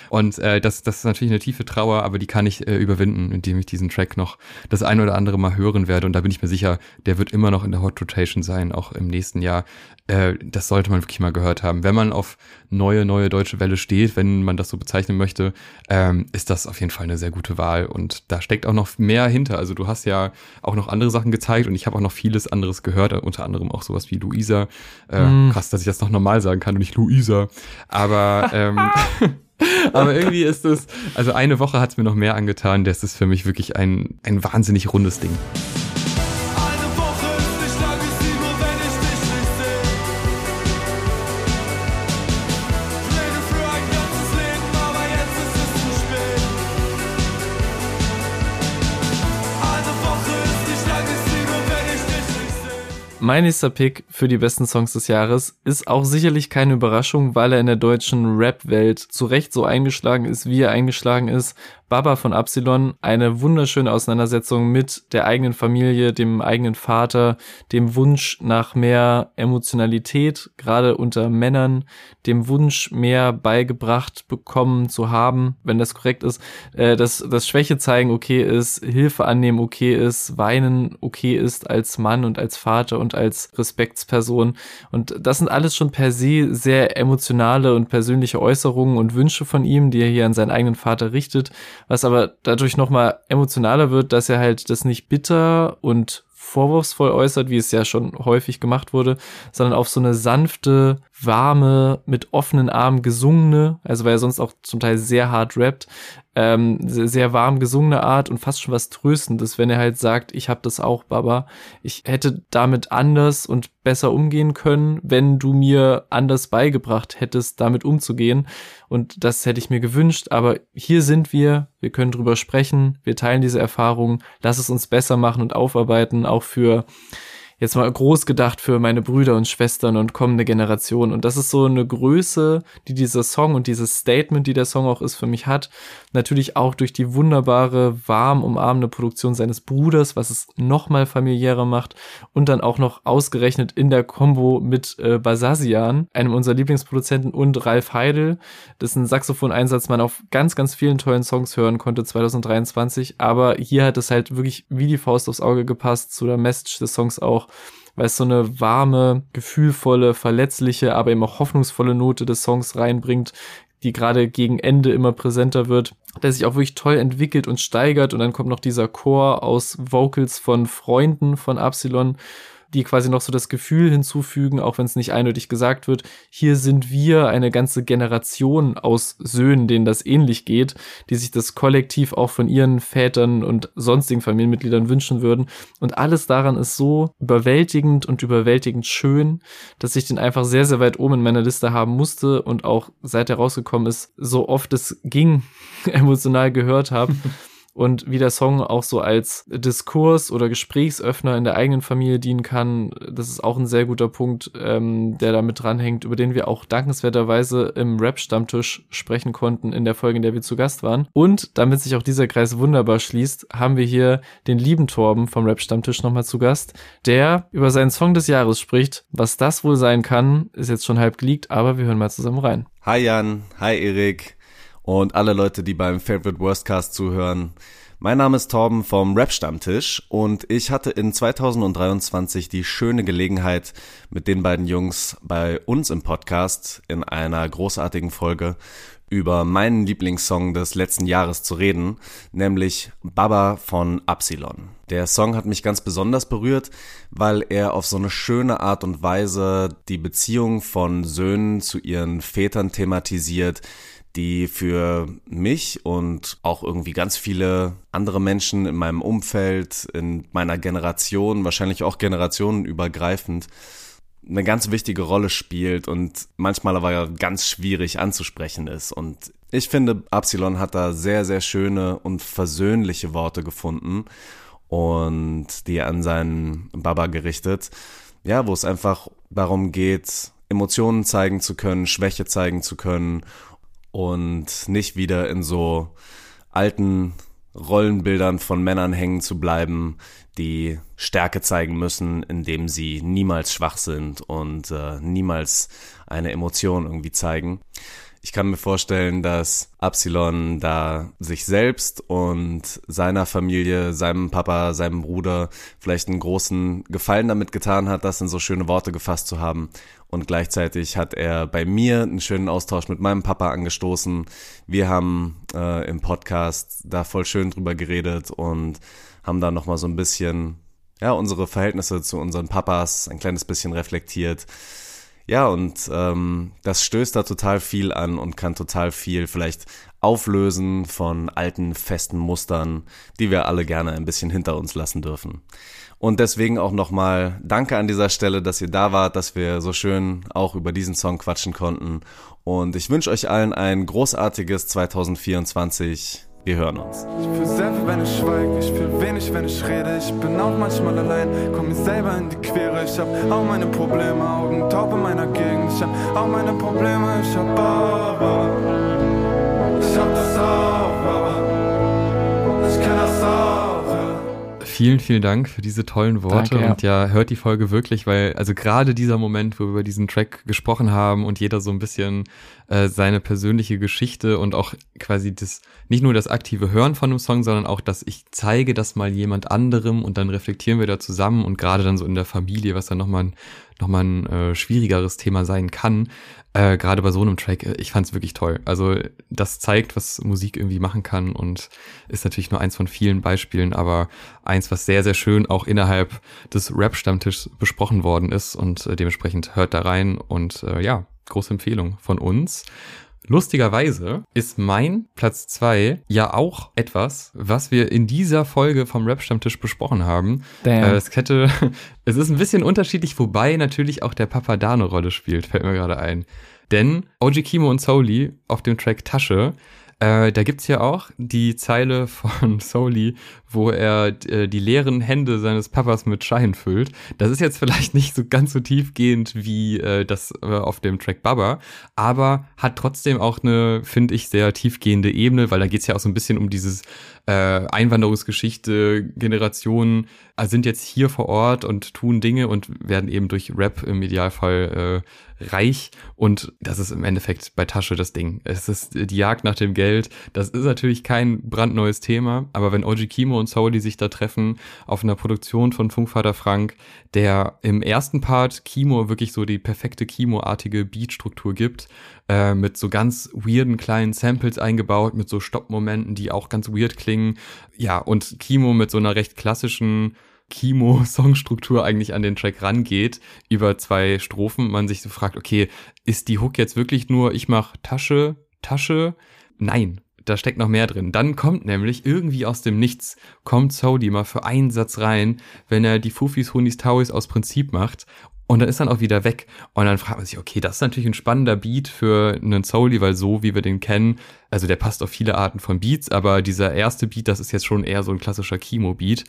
Und äh, das, das ist natürlich eine tiefe Trauer, aber die kann ich äh, überwinden, indem ich diesen Track noch das ein oder andere Mal hören werde. Und da bin ich mir sicher, der wird immer noch in der Hot Rotation sein, auch im nächsten Jahr. Äh, das sollte man wirklich mal gehört haben. Wenn man auf neue, neue deutsche Welle steht, wenn man das so bezeichnen möchte, ähm, ist das auf jeden Fall eine sehr gute Wahl. Und da steckt auch noch mehr hinter. Also du hast ja auch noch andere Sachen gezeigt und ich habe auch noch vieles anderes gehört, unter anderem auch sowas wie Luisa. Äh, Mm. Krass, dass ich das noch normal sagen kann und nicht Luisa. Aber (laughs) ähm, (laughs) aber irgendwie ist es, also eine Woche hat es mir noch mehr angetan. Das ist für mich wirklich ein, ein wahnsinnig rundes Ding. Mein nächster Pick für die besten Songs des Jahres ist auch sicherlich keine Überraschung, weil er in der deutschen Rap-Welt zu Recht so eingeschlagen ist, wie er eingeschlagen ist. Baba von Absilon, eine wunderschöne Auseinandersetzung mit der eigenen Familie, dem eigenen Vater, dem Wunsch nach mehr Emotionalität, gerade unter Männern, dem Wunsch mehr beigebracht bekommen zu haben, wenn das korrekt ist, äh, dass das Schwäche zeigen okay ist, Hilfe annehmen okay ist, weinen okay ist als Mann und als Vater und als Respektsperson. Und das sind alles schon per se sehr emotionale und persönliche Äußerungen und Wünsche von ihm, die er hier an seinen eigenen Vater richtet, was aber dadurch nochmal emotionaler wird, dass er halt das nicht bitter und vorwurfsvoll äußert, wie es ja schon häufig gemacht wurde, sondern auf so eine sanfte, warme, mit offenen Armen gesungene, also weil er sonst auch zum Teil sehr hart rappt, ähm, sehr, sehr warm gesungene Art und fast schon was Tröstendes, wenn er halt sagt, ich hab das auch, Baba. Ich hätte damit anders und besser umgehen können, wenn du mir anders beigebracht hättest, damit umzugehen. Und das hätte ich mir gewünscht, aber hier sind wir, wir können drüber sprechen, wir teilen diese Erfahrung, lass es uns besser machen und aufarbeiten, auch für jetzt mal groß gedacht für meine Brüder und Schwestern und kommende Generationen. Und das ist so eine Größe, die dieser Song und dieses Statement, die der Song auch ist, für mich hat. Natürlich auch durch die wunderbare, warm umarmende Produktion seines Bruders, was es nochmal familiärer macht. Und dann auch noch ausgerechnet in der Combo mit äh, Basasian, einem unserer Lieblingsproduzenten, und Ralf Heidel, dessen Saxophoneinsatz man auf ganz, ganz vielen tollen Songs hören konnte 2023. Aber hier hat es halt wirklich wie die Faust aufs Auge gepasst, zu der Message des Songs auch weil es so eine warme, gefühlvolle, verletzliche, aber eben auch hoffnungsvolle Note des Songs reinbringt, die gerade gegen Ende immer präsenter wird, der sich auch wirklich toll entwickelt und steigert. Und dann kommt noch dieser Chor aus Vocals von Freunden von Absilon, die quasi noch so das Gefühl hinzufügen, auch wenn es nicht eindeutig gesagt wird, hier sind wir eine ganze Generation aus Söhnen, denen das ähnlich geht, die sich das kollektiv auch von ihren Vätern und sonstigen Familienmitgliedern wünschen würden. Und alles daran ist so überwältigend und überwältigend schön, dass ich den einfach sehr, sehr weit oben in meiner Liste haben musste und auch seit er rausgekommen ist, so oft es ging, (laughs) emotional gehört habe. (laughs) und wie der Song auch so als Diskurs oder Gesprächsöffner in der eigenen Familie dienen kann, das ist auch ein sehr guter Punkt, ähm, der da mit dranhängt, über den wir auch dankenswerterweise im Rap-Stammtisch sprechen konnten in der Folge, in der wir zu Gast waren. Und damit sich auch dieser Kreis wunderbar schließt, haben wir hier den lieben Torben vom Rap-Stammtisch nochmal zu Gast, der über seinen Song des Jahres spricht. Was das wohl sein kann, ist jetzt schon halb geleakt, aber wir hören mal zusammen rein. Hi Jan, hi Erik und alle Leute, die beim Favorite Worstcast zuhören. Mein Name ist Torben vom Rap Stammtisch und ich hatte in 2023 die schöne Gelegenheit, mit den beiden Jungs bei uns im Podcast in einer großartigen Folge über meinen Lieblingssong des letzten Jahres zu reden, nämlich Baba von Absilon. Der Song hat mich ganz besonders berührt, weil er auf so eine schöne Art und Weise die Beziehung von Söhnen zu ihren Vätern thematisiert, die für mich und auch irgendwie ganz viele andere Menschen in meinem Umfeld, in meiner Generation, wahrscheinlich auch generationenübergreifend, eine ganz wichtige Rolle spielt und manchmal aber ganz schwierig anzusprechen ist. Und ich finde, Absilon hat da sehr, sehr schöne und versöhnliche Worte gefunden und die an seinen Baba gerichtet. Ja, wo es einfach darum geht, Emotionen zeigen zu können, Schwäche zeigen zu können und nicht wieder in so alten Rollenbildern von Männern hängen zu bleiben, die Stärke zeigen müssen, indem sie niemals schwach sind und äh, niemals eine Emotion irgendwie zeigen. Ich kann mir vorstellen, dass Absilon da sich selbst und seiner Familie, seinem Papa, seinem Bruder vielleicht einen großen Gefallen damit getan hat, das in so schöne Worte gefasst zu haben. Und gleichzeitig hat er bei mir einen schönen Austausch mit meinem Papa angestoßen. Wir haben äh, im Podcast da voll schön drüber geredet und haben da nochmal so ein bisschen, ja, unsere Verhältnisse zu unseren Papas ein kleines bisschen reflektiert. Ja, und ähm, das stößt da total viel an und kann total viel vielleicht auflösen von alten, festen Mustern, die wir alle gerne ein bisschen hinter uns lassen dürfen. Und deswegen auch nochmal Danke an dieser Stelle, dass ihr da wart, dass wir so schön auch über diesen Song quatschen konnten. Und ich wünsche euch allen ein großartiges 2024. Wir hören uns. Ich fühl sehr viel, wenn ich schweig, ich fühl wenig, wenn ich rede. Ich bin auch manchmal allein, komm mir selber in die Quere. Ich hab auch meine Probleme, Augen taub in meiner Gegend. Ich hab auch meine Probleme, ich hab aber. Ich hab das auch, Vielen, vielen Dank für diese tollen Worte Danke, ja. und ja, hört die Folge wirklich, weil also gerade dieser Moment, wo wir über diesen Track gesprochen haben und jeder so ein bisschen äh, seine persönliche Geschichte und auch quasi das nicht nur das aktive Hören von einem Song, sondern auch, dass ich zeige das mal jemand anderem und dann reflektieren wir da zusammen und gerade dann so in der Familie, was dann nochmal ein, noch mal ein äh, schwierigeres Thema sein kann, äh, gerade bei so einem Track, äh, ich fand es wirklich toll. Also das zeigt, was Musik irgendwie machen kann und ist natürlich nur eins von vielen Beispielen, aber eins, was sehr, sehr schön auch innerhalb des Rap-Stammtischs besprochen worden ist und äh, dementsprechend hört da rein und äh, ja, große Empfehlung von uns. Lustigerweise ist mein Platz zwei ja auch etwas, was wir in dieser Folge vom Rap-Stammtisch besprochen haben. Damn. Äh, es hätte, (laughs) es ist ein bisschen unterschiedlich, wobei natürlich auch der Papa da eine Rolle spielt, fällt mir gerade ein. Denn OG Kimo und Soli auf dem Track Tasche, äh, da gibt's ja auch die Zeile von (laughs) Soli, wo er äh, die leeren Hände seines Papas mit Schein füllt. Das ist jetzt vielleicht (laughs) nicht so ganz so tiefgehend wie äh, das äh, auf dem Track Baba, aber hat trotzdem auch eine, finde ich, sehr tiefgehende Ebene, weil da geht's ja auch so ein bisschen um dieses äh, Einwanderungsgeschichte, Generationen äh, sind jetzt hier vor Ort und tun Dinge und werden eben durch Rap im Idealfall äh, reich und das ist im Endeffekt bei Tasche das Ding. Es ist die Jagd nach dem Geld. Das ist natürlich kein brandneues Thema, aber wenn OG Kimo und Soli sich da treffen auf einer Produktion von Funkvater Frank, der im ersten Part Kimo wirklich so die perfekte Kimo-artige Beatstruktur gibt, äh, mit so ganz weirden kleinen Samples eingebaut, mit so Stoppmomenten, die auch ganz weird klingen. Ja, und Kimo mit so einer recht klassischen Kimo-Songstruktur eigentlich an den Track rangeht, über zwei Strophen, man sich so fragt, okay, ist die Hook jetzt wirklich nur, ich mach Tasche, Tasche? Nein, da steckt noch mehr drin. Dann kommt nämlich irgendwie aus dem Nichts, kommt Sodi mal für einen Satz rein, wenn er die Fufis, Hunis, Tauis aus Prinzip macht und dann ist dann auch wieder weg. Und dann fragt man sich, okay, das ist natürlich ein spannender Beat für einen Soli, weil so, wie wir den kennen, also der passt auf viele Arten von Beats, aber dieser erste Beat, das ist jetzt schon eher so ein klassischer Kimo-Beat.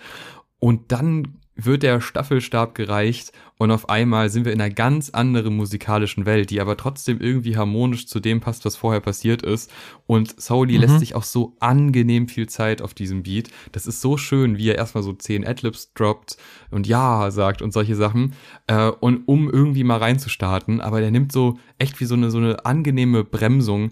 Und dann wird der Staffelstab gereicht und auf einmal sind wir in einer ganz anderen musikalischen Welt, die aber trotzdem irgendwie harmonisch zu dem passt, was vorher passiert ist. Und Soli Mhm. lässt sich auch so angenehm viel Zeit auf diesem Beat. Das ist so schön, wie er erstmal so zehn Adlibs droppt und Ja sagt und solche Sachen. Äh, und um irgendwie mal reinzustarten, aber der nimmt so echt wie so eine, so eine angenehme Bremsung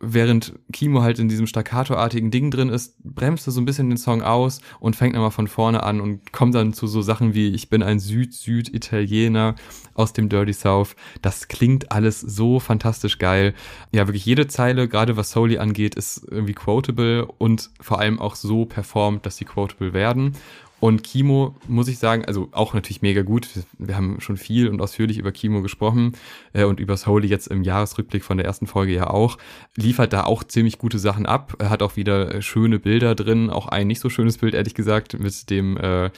während Kimo halt in diesem staccato-artigen Ding drin ist, bremst er so ein bisschen den Song aus und fängt nochmal von vorne an und kommt dann zu so Sachen wie Ich bin ein Süd-Süd-Italiener aus dem Dirty South. Das klingt alles so fantastisch geil. Ja, wirklich jede Zeile, gerade was Soli angeht, ist irgendwie quotable und vor allem auch so performt, dass sie quotable werden. Und Kimo, muss ich sagen, also auch natürlich mega gut. Wir haben schon viel und ausführlich über Kimo gesprochen äh, und über Soli jetzt im Jahresrückblick von der ersten Folge ja auch. Liefert da auch ziemlich gute Sachen ab. Hat auch wieder äh, schöne Bilder drin. Auch ein nicht so schönes Bild, ehrlich gesagt, mit dem äh,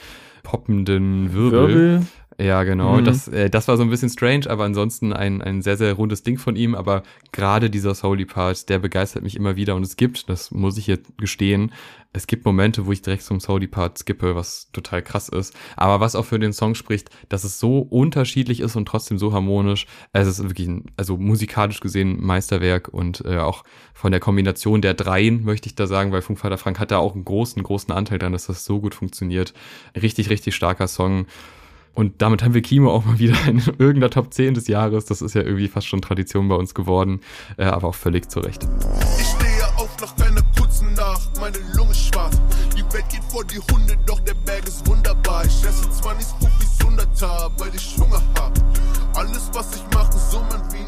poppenden Wirbel. Wirbel. Ja, genau. Mhm. Das, äh, das war so ein bisschen strange, aber ansonsten ein, ein sehr, sehr rundes Ding von ihm. Aber gerade dieser Soli-Part, der begeistert mich immer wieder. Und es gibt, das muss ich jetzt gestehen, es gibt Momente, wo ich direkt zum Soli-Part skippe, was total krass ist. Aber was auch für den Song spricht, dass es so unterschiedlich ist und trotzdem so harmonisch. Es ist wirklich, ein, also musikalisch gesehen Meisterwerk und äh, auch von der Kombination der dreien, möchte ich da sagen, weil Funkvater Frank hat da auch einen großen, großen Anteil dran, dass das so gut funktioniert. Richtig, richtig starker Song. Und damit haben wir Kimo auch mal wieder in (laughs) irgendeiner Top 10 des Jahres. Das ist ja irgendwie fast schon Tradition bei uns geworden, äh, aber auch völlig zu Recht. Ich stehe auf nach einer kurzen Nacht, meine Lunge schwarz. Die Welt geht vor die Hunde, doch der Berg ist wunderbar. Ich esse zwar nicht so wie Sundertar, weil ich Hunger hab. Alles, was ich mache, summen wie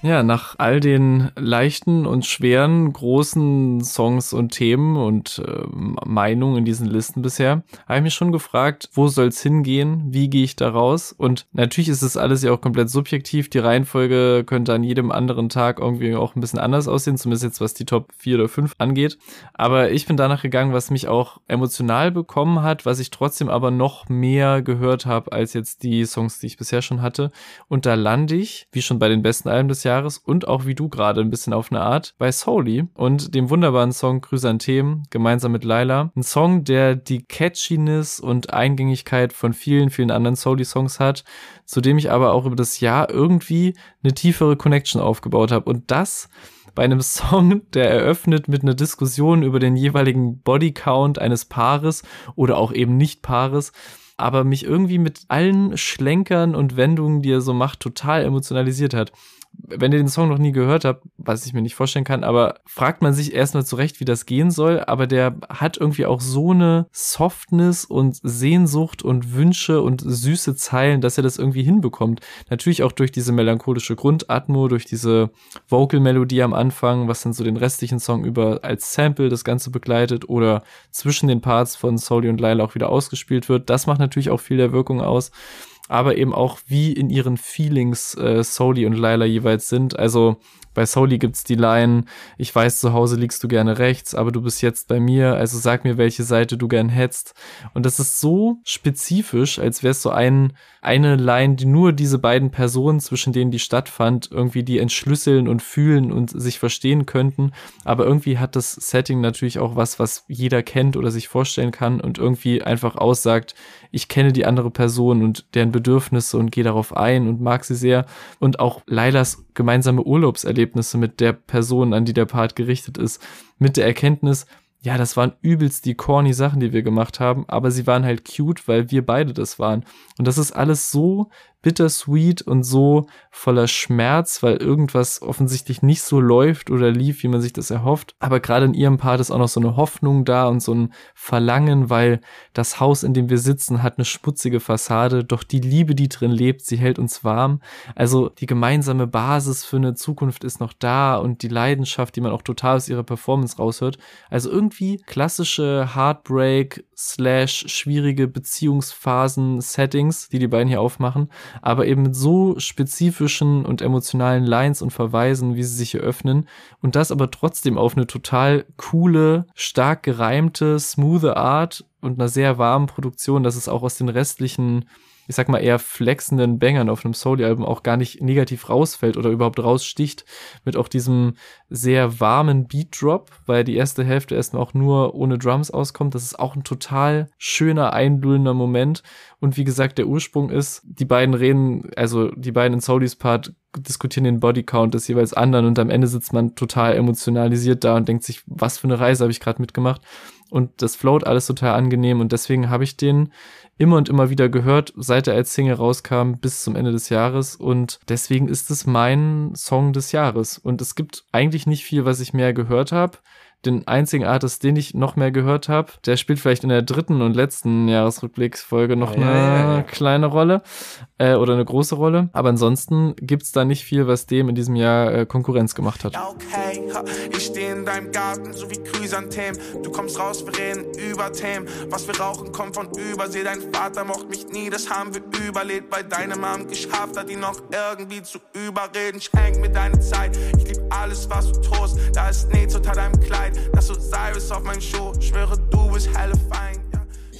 Ja, nach all den leichten und schweren, großen Songs und Themen und äh, Meinungen in diesen Listen bisher, habe ich mich schon gefragt, wo soll's hingehen? Wie gehe ich da raus? Und natürlich ist es alles ja auch komplett subjektiv. Die Reihenfolge könnte an jedem anderen Tag irgendwie auch ein bisschen anders aussehen, zumindest jetzt was die Top 4 oder 5 angeht. Aber ich bin danach gegangen, was mich auch emotional bekommen hat, was ich trotzdem aber noch mehr gehört habe als jetzt die Songs, die ich bisher schon hatte. Und da lande ich, wie schon bei den besten Alben des Jahres und auch wie du gerade ein bisschen auf eine Art, bei Soli und dem wunderbaren Song Chrysanthemum gemeinsam mit Laila. Ein Song, der die Catchiness und Eingängigkeit von vielen, vielen anderen Soli-Songs hat, zu dem ich aber auch über das Jahr irgendwie eine tiefere Connection aufgebaut habe. Und das bei einem (laughs) Song, der eröffnet mit einer Diskussion über den jeweiligen Bodycount eines Paares oder auch eben nicht Paares, aber mich irgendwie mit allen Schlenkern und Wendungen, die er so macht, total emotionalisiert hat. Wenn ihr den Song noch nie gehört habt, was ich mir nicht vorstellen kann, aber fragt man sich erstmal zurecht, wie das gehen soll, aber der hat irgendwie auch so eine Softness und Sehnsucht und Wünsche und süße Zeilen, dass er das irgendwie hinbekommt. Natürlich auch durch diese melancholische Grundatmo, durch diese Vocal-Melodie am Anfang, was dann so den restlichen Song über als Sample das Ganze begleitet oder zwischen den Parts von Soli und Laila auch wieder ausgespielt wird. Das macht natürlich auch viel der Wirkung aus aber eben auch wie in ihren Feelings äh, Soli und Laila jeweils sind. Also bei Soli gibt's die Line, ich weiß, zu Hause liegst du gerne rechts, aber du bist jetzt bei mir, also sag mir, welche Seite du gern hättest. Und das ist so spezifisch, als wäre es so ein, eine Line, die nur diese beiden Personen, zwischen denen die stattfand, irgendwie die entschlüsseln und fühlen und sich verstehen könnten. Aber irgendwie hat das Setting natürlich auch was, was jeder kennt oder sich vorstellen kann und irgendwie einfach aussagt, ich kenne die andere Person und deren Bedürfnisse und gehe darauf ein und mag sie sehr. Und auch Lailas gemeinsame Urlaubserlebnisse mit der Person, an die der Part gerichtet ist, mit der Erkenntnis, ja, das waren übelst die corny Sachen, die wir gemacht haben, aber sie waren halt cute, weil wir beide das waren. Und das ist alles so bittersweet und so voller Schmerz, weil irgendwas offensichtlich nicht so läuft oder lief, wie man sich das erhofft. Aber gerade in ihrem Part ist auch noch so eine Hoffnung da und so ein Verlangen, weil das Haus, in dem wir sitzen, hat eine schmutzige Fassade, doch die Liebe, die drin lebt, sie hält uns warm. Also die gemeinsame Basis für eine Zukunft ist noch da und die Leidenschaft, die man auch total aus ihrer Performance raushört. Also irgendwie klassische Heartbreak slash schwierige Beziehungsphasen, Settings, die die beiden hier aufmachen aber eben mit so spezifischen und emotionalen Lines und Verweisen, wie sie sich eröffnen und das aber trotzdem auf eine total coole, stark gereimte, smoothe Art und einer sehr warmen Produktion, dass es auch aus den restlichen ich sag mal, eher flexenden Bangern auf einem Soli-Album auch gar nicht negativ rausfällt oder überhaupt raussticht, mit auch diesem sehr warmen Beat-Drop, weil die erste Hälfte erstmal auch nur ohne Drums auskommt. Das ist auch ein total schöner, einlullender Moment. Und wie gesagt, der Ursprung ist, die beiden reden, also die beiden in Solis Part diskutieren den Bodycount des jeweils anderen und am Ende sitzt man total emotionalisiert da und denkt sich, was für eine Reise habe ich gerade mitgemacht. Und das float alles total angenehm und deswegen habe ich den immer und immer wieder gehört, seit er als Single rauskam bis zum Ende des Jahres und deswegen ist es mein Song des Jahres und es gibt eigentlich nicht viel, was ich mehr gehört habe. Den einzigen Artist, den ich noch mehr gehört habe. Der spielt vielleicht in der dritten und letzten Jahresrückblicksfolge noch Ja, eine ja, ja, ja. kleine Rolle äh, oder eine große Rolle. Aber ansonsten gibt's da nicht viel, was dem in diesem Jahr äh, Konkurrenz gemacht hat. Okay, ha, ich stehe in deinem Garten, so wie Chrysanthemen. Du kommst raus, wir reden über Themen. Was wir rauchen, kommt von Übersee. Dein Vater mocht mich nie, das haben wir überlebt. Bei deinem Mom geschafft hat, ihn noch irgendwie zu überreden. Schenk mir deine Zeit, ich lieb alles, was du tust. Da ist nichts unter deinem Kleid, das Osiris auf meinem Schuh. Schwöre, du bist helle Feind.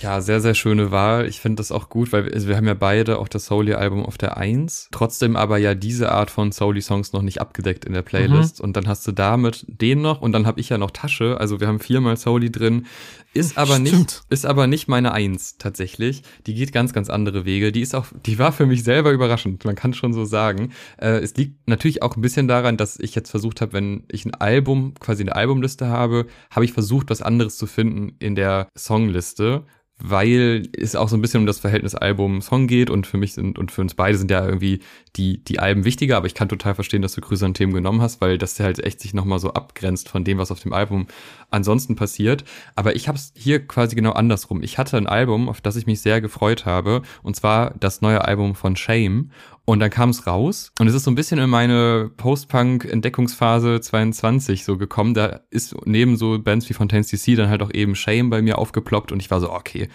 Ja. Sehr, sehr schöne Wahl. Ich finde das auch gut, weil wir, also wir haben ja beide auch das Souli-Album auf der Eins. Trotzdem aber ja diese Art von Souli-Songs noch nicht abgedeckt in der Playlist. Und dann hast du damit den noch und dann habe ich ja noch Tasche. Also wir haben viermal Souli drin. Ist aber nicht, Stimmt. ist aber nicht meine Eins tatsächlich. Die geht ganz, ganz andere Wege. Die ist auch, die war für mich selber überraschend. Man kann schon so sagen. Äh, es liegt natürlich auch ein bisschen daran, dass ich jetzt versucht habe, wenn ich ein Album, quasi eine Albumliste habe, habe ich versucht, was anderes zu finden in der Songliste weil es auch so ein bisschen um das Verhältnis Album-Song geht und für mich sind und für uns beide sind ja irgendwie die, die Alben wichtiger, aber ich kann total verstehen, dass du Grüße an Themen genommen hast, weil das halt echt sich nochmal so abgrenzt von dem, was auf dem Album ansonsten passiert. Aber ich habe es hier quasi genau andersrum. Ich hatte ein Album, auf das ich mich sehr gefreut habe, und zwar das neue Album von Shame. Und dann kam es raus und es ist so ein bisschen in meine Post-Punk-Entdeckungsphase 22 so gekommen. Da ist neben so Bands wie Fontaines DC dann halt auch eben Shame bei mir aufgeploppt und ich war so, okay,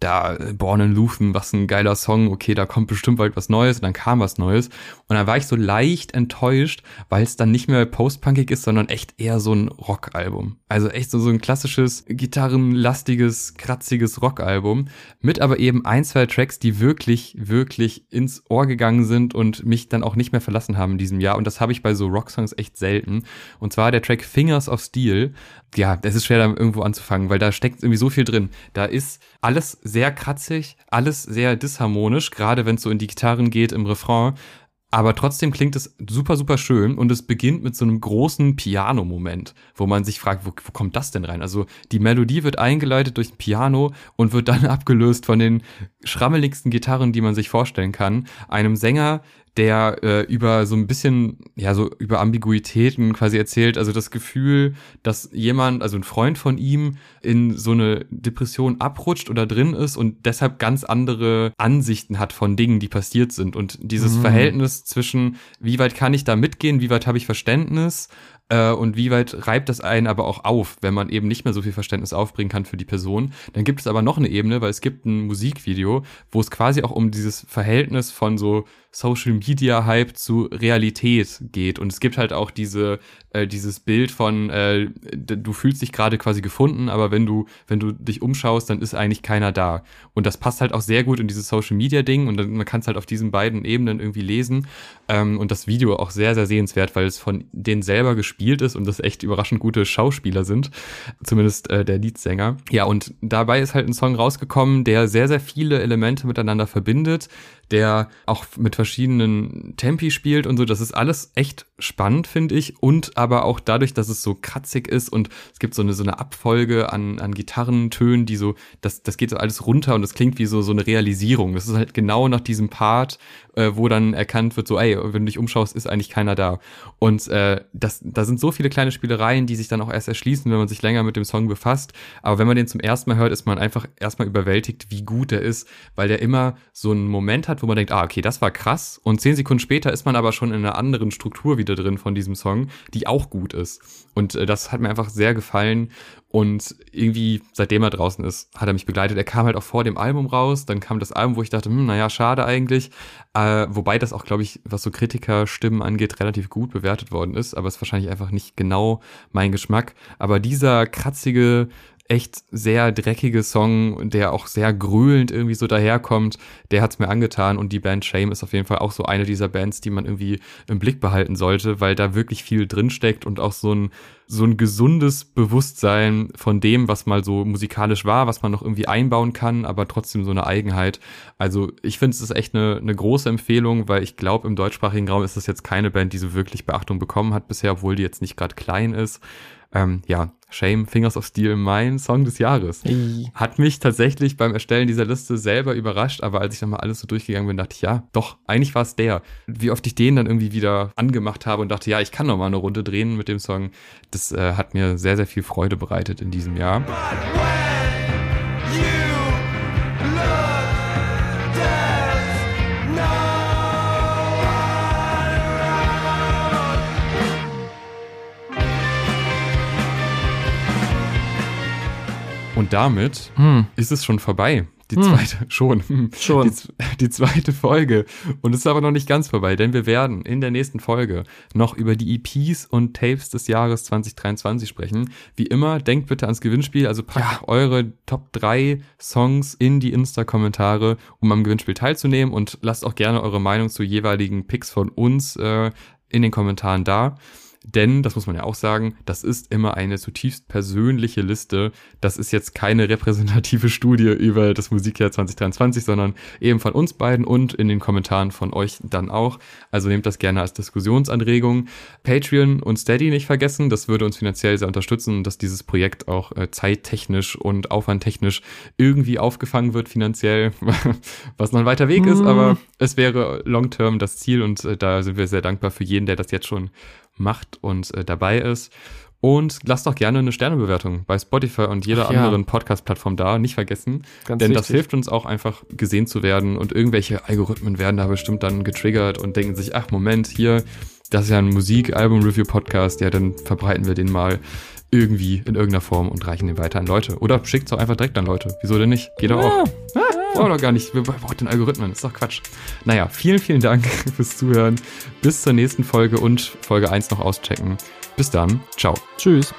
da äh, Born in Luthen, was ein geiler Song, okay, da kommt bestimmt bald was Neues und dann kam was Neues und dann war ich so leicht enttäuscht, weil es dann nicht mehr postpunkig ist, sondern echt eher so ein Rockalbum. Also echt so, so ein klassisches, gitarrenlastiges, kratziges Rockalbum mit aber eben ein, zwei Tracks, die wirklich, wirklich ins Ohr gegangen sind und mich dann auch nicht mehr verlassen haben in diesem Jahr und das habe ich bei so Rocksongs echt selten und zwar der Track Fingers of Steel. Ja, es ist schwer da irgendwo anzufangen, weil da steckt irgendwie so viel drin. Da ist alles sehr kratzig, alles sehr disharmonisch, gerade wenn es so in die Gitarren geht im Refrain. Aber trotzdem klingt es super, super schön und es beginnt mit so einem großen Piano-Moment, wo man sich fragt, wo, wo kommt das denn rein? Also die Melodie wird eingeleitet durch ein Piano und wird dann (laughs) abgelöst von den schrammeligsten Gitarren, die man sich vorstellen kann. Einem Sänger, der äh, über so ein bisschen, ja, so über Ambiguitäten quasi erzählt, also das Gefühl, dass jemand, also ein Freund von ihm, in so eine Depression abrutscht oder drin ist und deshalb ganz andere Ansichten hat von Dingen, die passiert sind. Und dieses Mhm. Verhältnis zwischen, wie weit kann ich da mitgehen, wie weit habe ich Verständnis äh, und wie weit reibt das einen aber auch auf, wenn man eben nicht mehr so viel Verständnis aufbringen kann für die Person. Dann gibt es aber noch eine Ebene, weil es gibt ein Musikvideo, wo es quasi auch um dieses Verhältnis von so Social Media Hype zu Realität geht. Und es gibt halt auch diese, äh, dieses Bild von, äh, du fühlst dich gerade quasi gefunden, aber wenn du, wenn du dich umschaust, dann ist eigentlich keiner da. Und das passt halt auch sehr gut in dieses Social Media Ding und dann, man kann es halt auf diesen beiden Ebenen irgendwie lesen. Ähm, und das Video auch sehr, sehr sehenswert, weil es von denen selber gespielt ist und das echt überraschend gute Schauspieler sind. Zumindest äh, der Leadsänger. Ja, und dabei ist halt ein Song rausgekommen, der sehr, sehr viele Elemente miteinander verbindet, der auch mit verschiedenen Tempi spielt und so. Das ist alles echt spannend, finde ich. Und aber auch dadurch, dass es so kratzig ist und es gibt so eine, so eine Abfolge an, an Gitarrentönen, die so, das, das geht so alles runter und das klingt wie so, so eine Realisierung. Das ist halt genau nach diesem Part, äh, wo dann erkannt wird, so, ey, wenn du dich umschaust, ist eigentlich keiner da. Und äh, das, da sind so viele kleine Spielereien, die sich dann auch erst erschließen, wenn man sich länger mit dem Song befasst. Aber wenn man den zum ersten Mal hört, ist man einfach erstmal überwältigt, wie gut er ist, weil der immer so einen Moment hat, wo man denkt, ah, okay, das war krass. Und zehn Sekunden später ist man aber schon in einer anderen Struktur wieder drin von diesem Song, die auch gut ist. Und äh, das hat mir einfach sehr gefallen. Und irgendwie, seitdem er draußen ist, hat er mich begleitet. Er kam halt auch vor dem Album raus. Dann kam das Album, wo ich dachte, hm, naja, schade eigentlich. Äh, wobei das auch, glaube ich, was so Kritikerstimmen angeht, relativ gut bewertet worden ist. Aber es ist wahrscheinlich einfach nicht genau mein Geschmack. Aber dieser kratzige, echt sehr dreckige Song, der auch sehr gröhlend irgendwie so daherkommt, der hat's mir angetan und die Band Shame ist auf jeden Fall auch so eine dieser Bands, die man irgendwie im Blick behalten sollte, weil da wirklich viel drinsteckt und auch so ein so ein gesundes Bewusstsein von dem, was mal so musikalisch war, was man noch irgendwie einbauen kann, aber trotzdem so eine Eigenheit. Also ich finde, es ist echt eine, eine große Empfehlung, weil ich glaube, im deutschsprachigen Raum ist das jetzt keine Band, die so wirklich Beachtung bekommen hat bisher, obwohl die jetzt nicht gerade klein ist. Ähm, ja, Shame, Fingers of Steel, mein Song des Jahres. Hey. Hat mich tatsächlich beim Erstellen dieser Liste selber überrascht, aber als ich nochmal alles so durchgegangen bin, dachte ich, ja, doch, eigentlich war es der. Wie oft ich den dann irgendwie wieder angemacht habe und dachte, ja, ich kann noch mal eine Runde drehen mit dem Song, das äh, hat mir sehr, sehr viel Freude bereitet in diesem Jahr. Und damit Hm. ist es schon vorbei. Die Hm. zweite, (laughs) schon. Schon. Die, die zweite Folge. Und es ist aber noch nicht ganz vorbei, denn wir werden in der nächsten Folge noch über die EPs und Tapes des Jahres 2023 sprechen. Wie immer, denkt bitte ans Gewinnspiel, also packt eure Top 3 Songs in die Insta-Kommentare, um am Gewinnspiel teilzunehmen und lasst auch gerne eure Meinung zu jeweiligen Picks von uns äh, in den Kommentaren da. Denn, das muss man ja auch sagen, das ist immer eine zutiefst persönliche Liste. Das ist jetzt keine repräsentative Studie über das Musikjahr 2023, sondern eben von uns beiden und in den Kommentaren von euch dann auch. Also nehmt das gerne als Diskussionsanregung. Patreon und Steady nicht vergessen, das würde uns finanziell sehr unterstützen, dass dieses Projekt auch äh, zeittechnisch und aufwandtechnisch irgendwie aufgefangen wird finanziell, (laughs) was noch ein weiter Weg ist, Mm. aber es wäre long-term das Ziel und äh, da sind wir sehr dankbar für jeden, der das jetzt schon macht und äh, dabei ist. Und lasst doch gerne eine Sternebewertung bei Spotify und jeder Ach ja. anderen Podcast-Plattform da. Nicht vergessen. Ganz denn das wichtig. hilft uns auch einfach gesehen zu werden und irgendwelche Algorithmen werden da bestimmt dann getriggert und denken sich, ach Moment, hier, das ist ja ein Musik-Album-Review-Podcast, ja, dann verbreiten wir den mal irgendwie in irgendeiner Form und reichen den weiter an Leute. Oder schickt es auch einfach direkt an Leute. Wieso denn nicht? Geht doch auch. Ah, brauchen wir doch gar nicht. Wir brauchen den Algorithmen. Ist doch Quatsch. Naja, vielen, vielen Dank (laughs) fürs Zuhören. Bis zur nächsten Folge und Folge 1 noch auschecken. Bis dann. Ciao. Tschüss.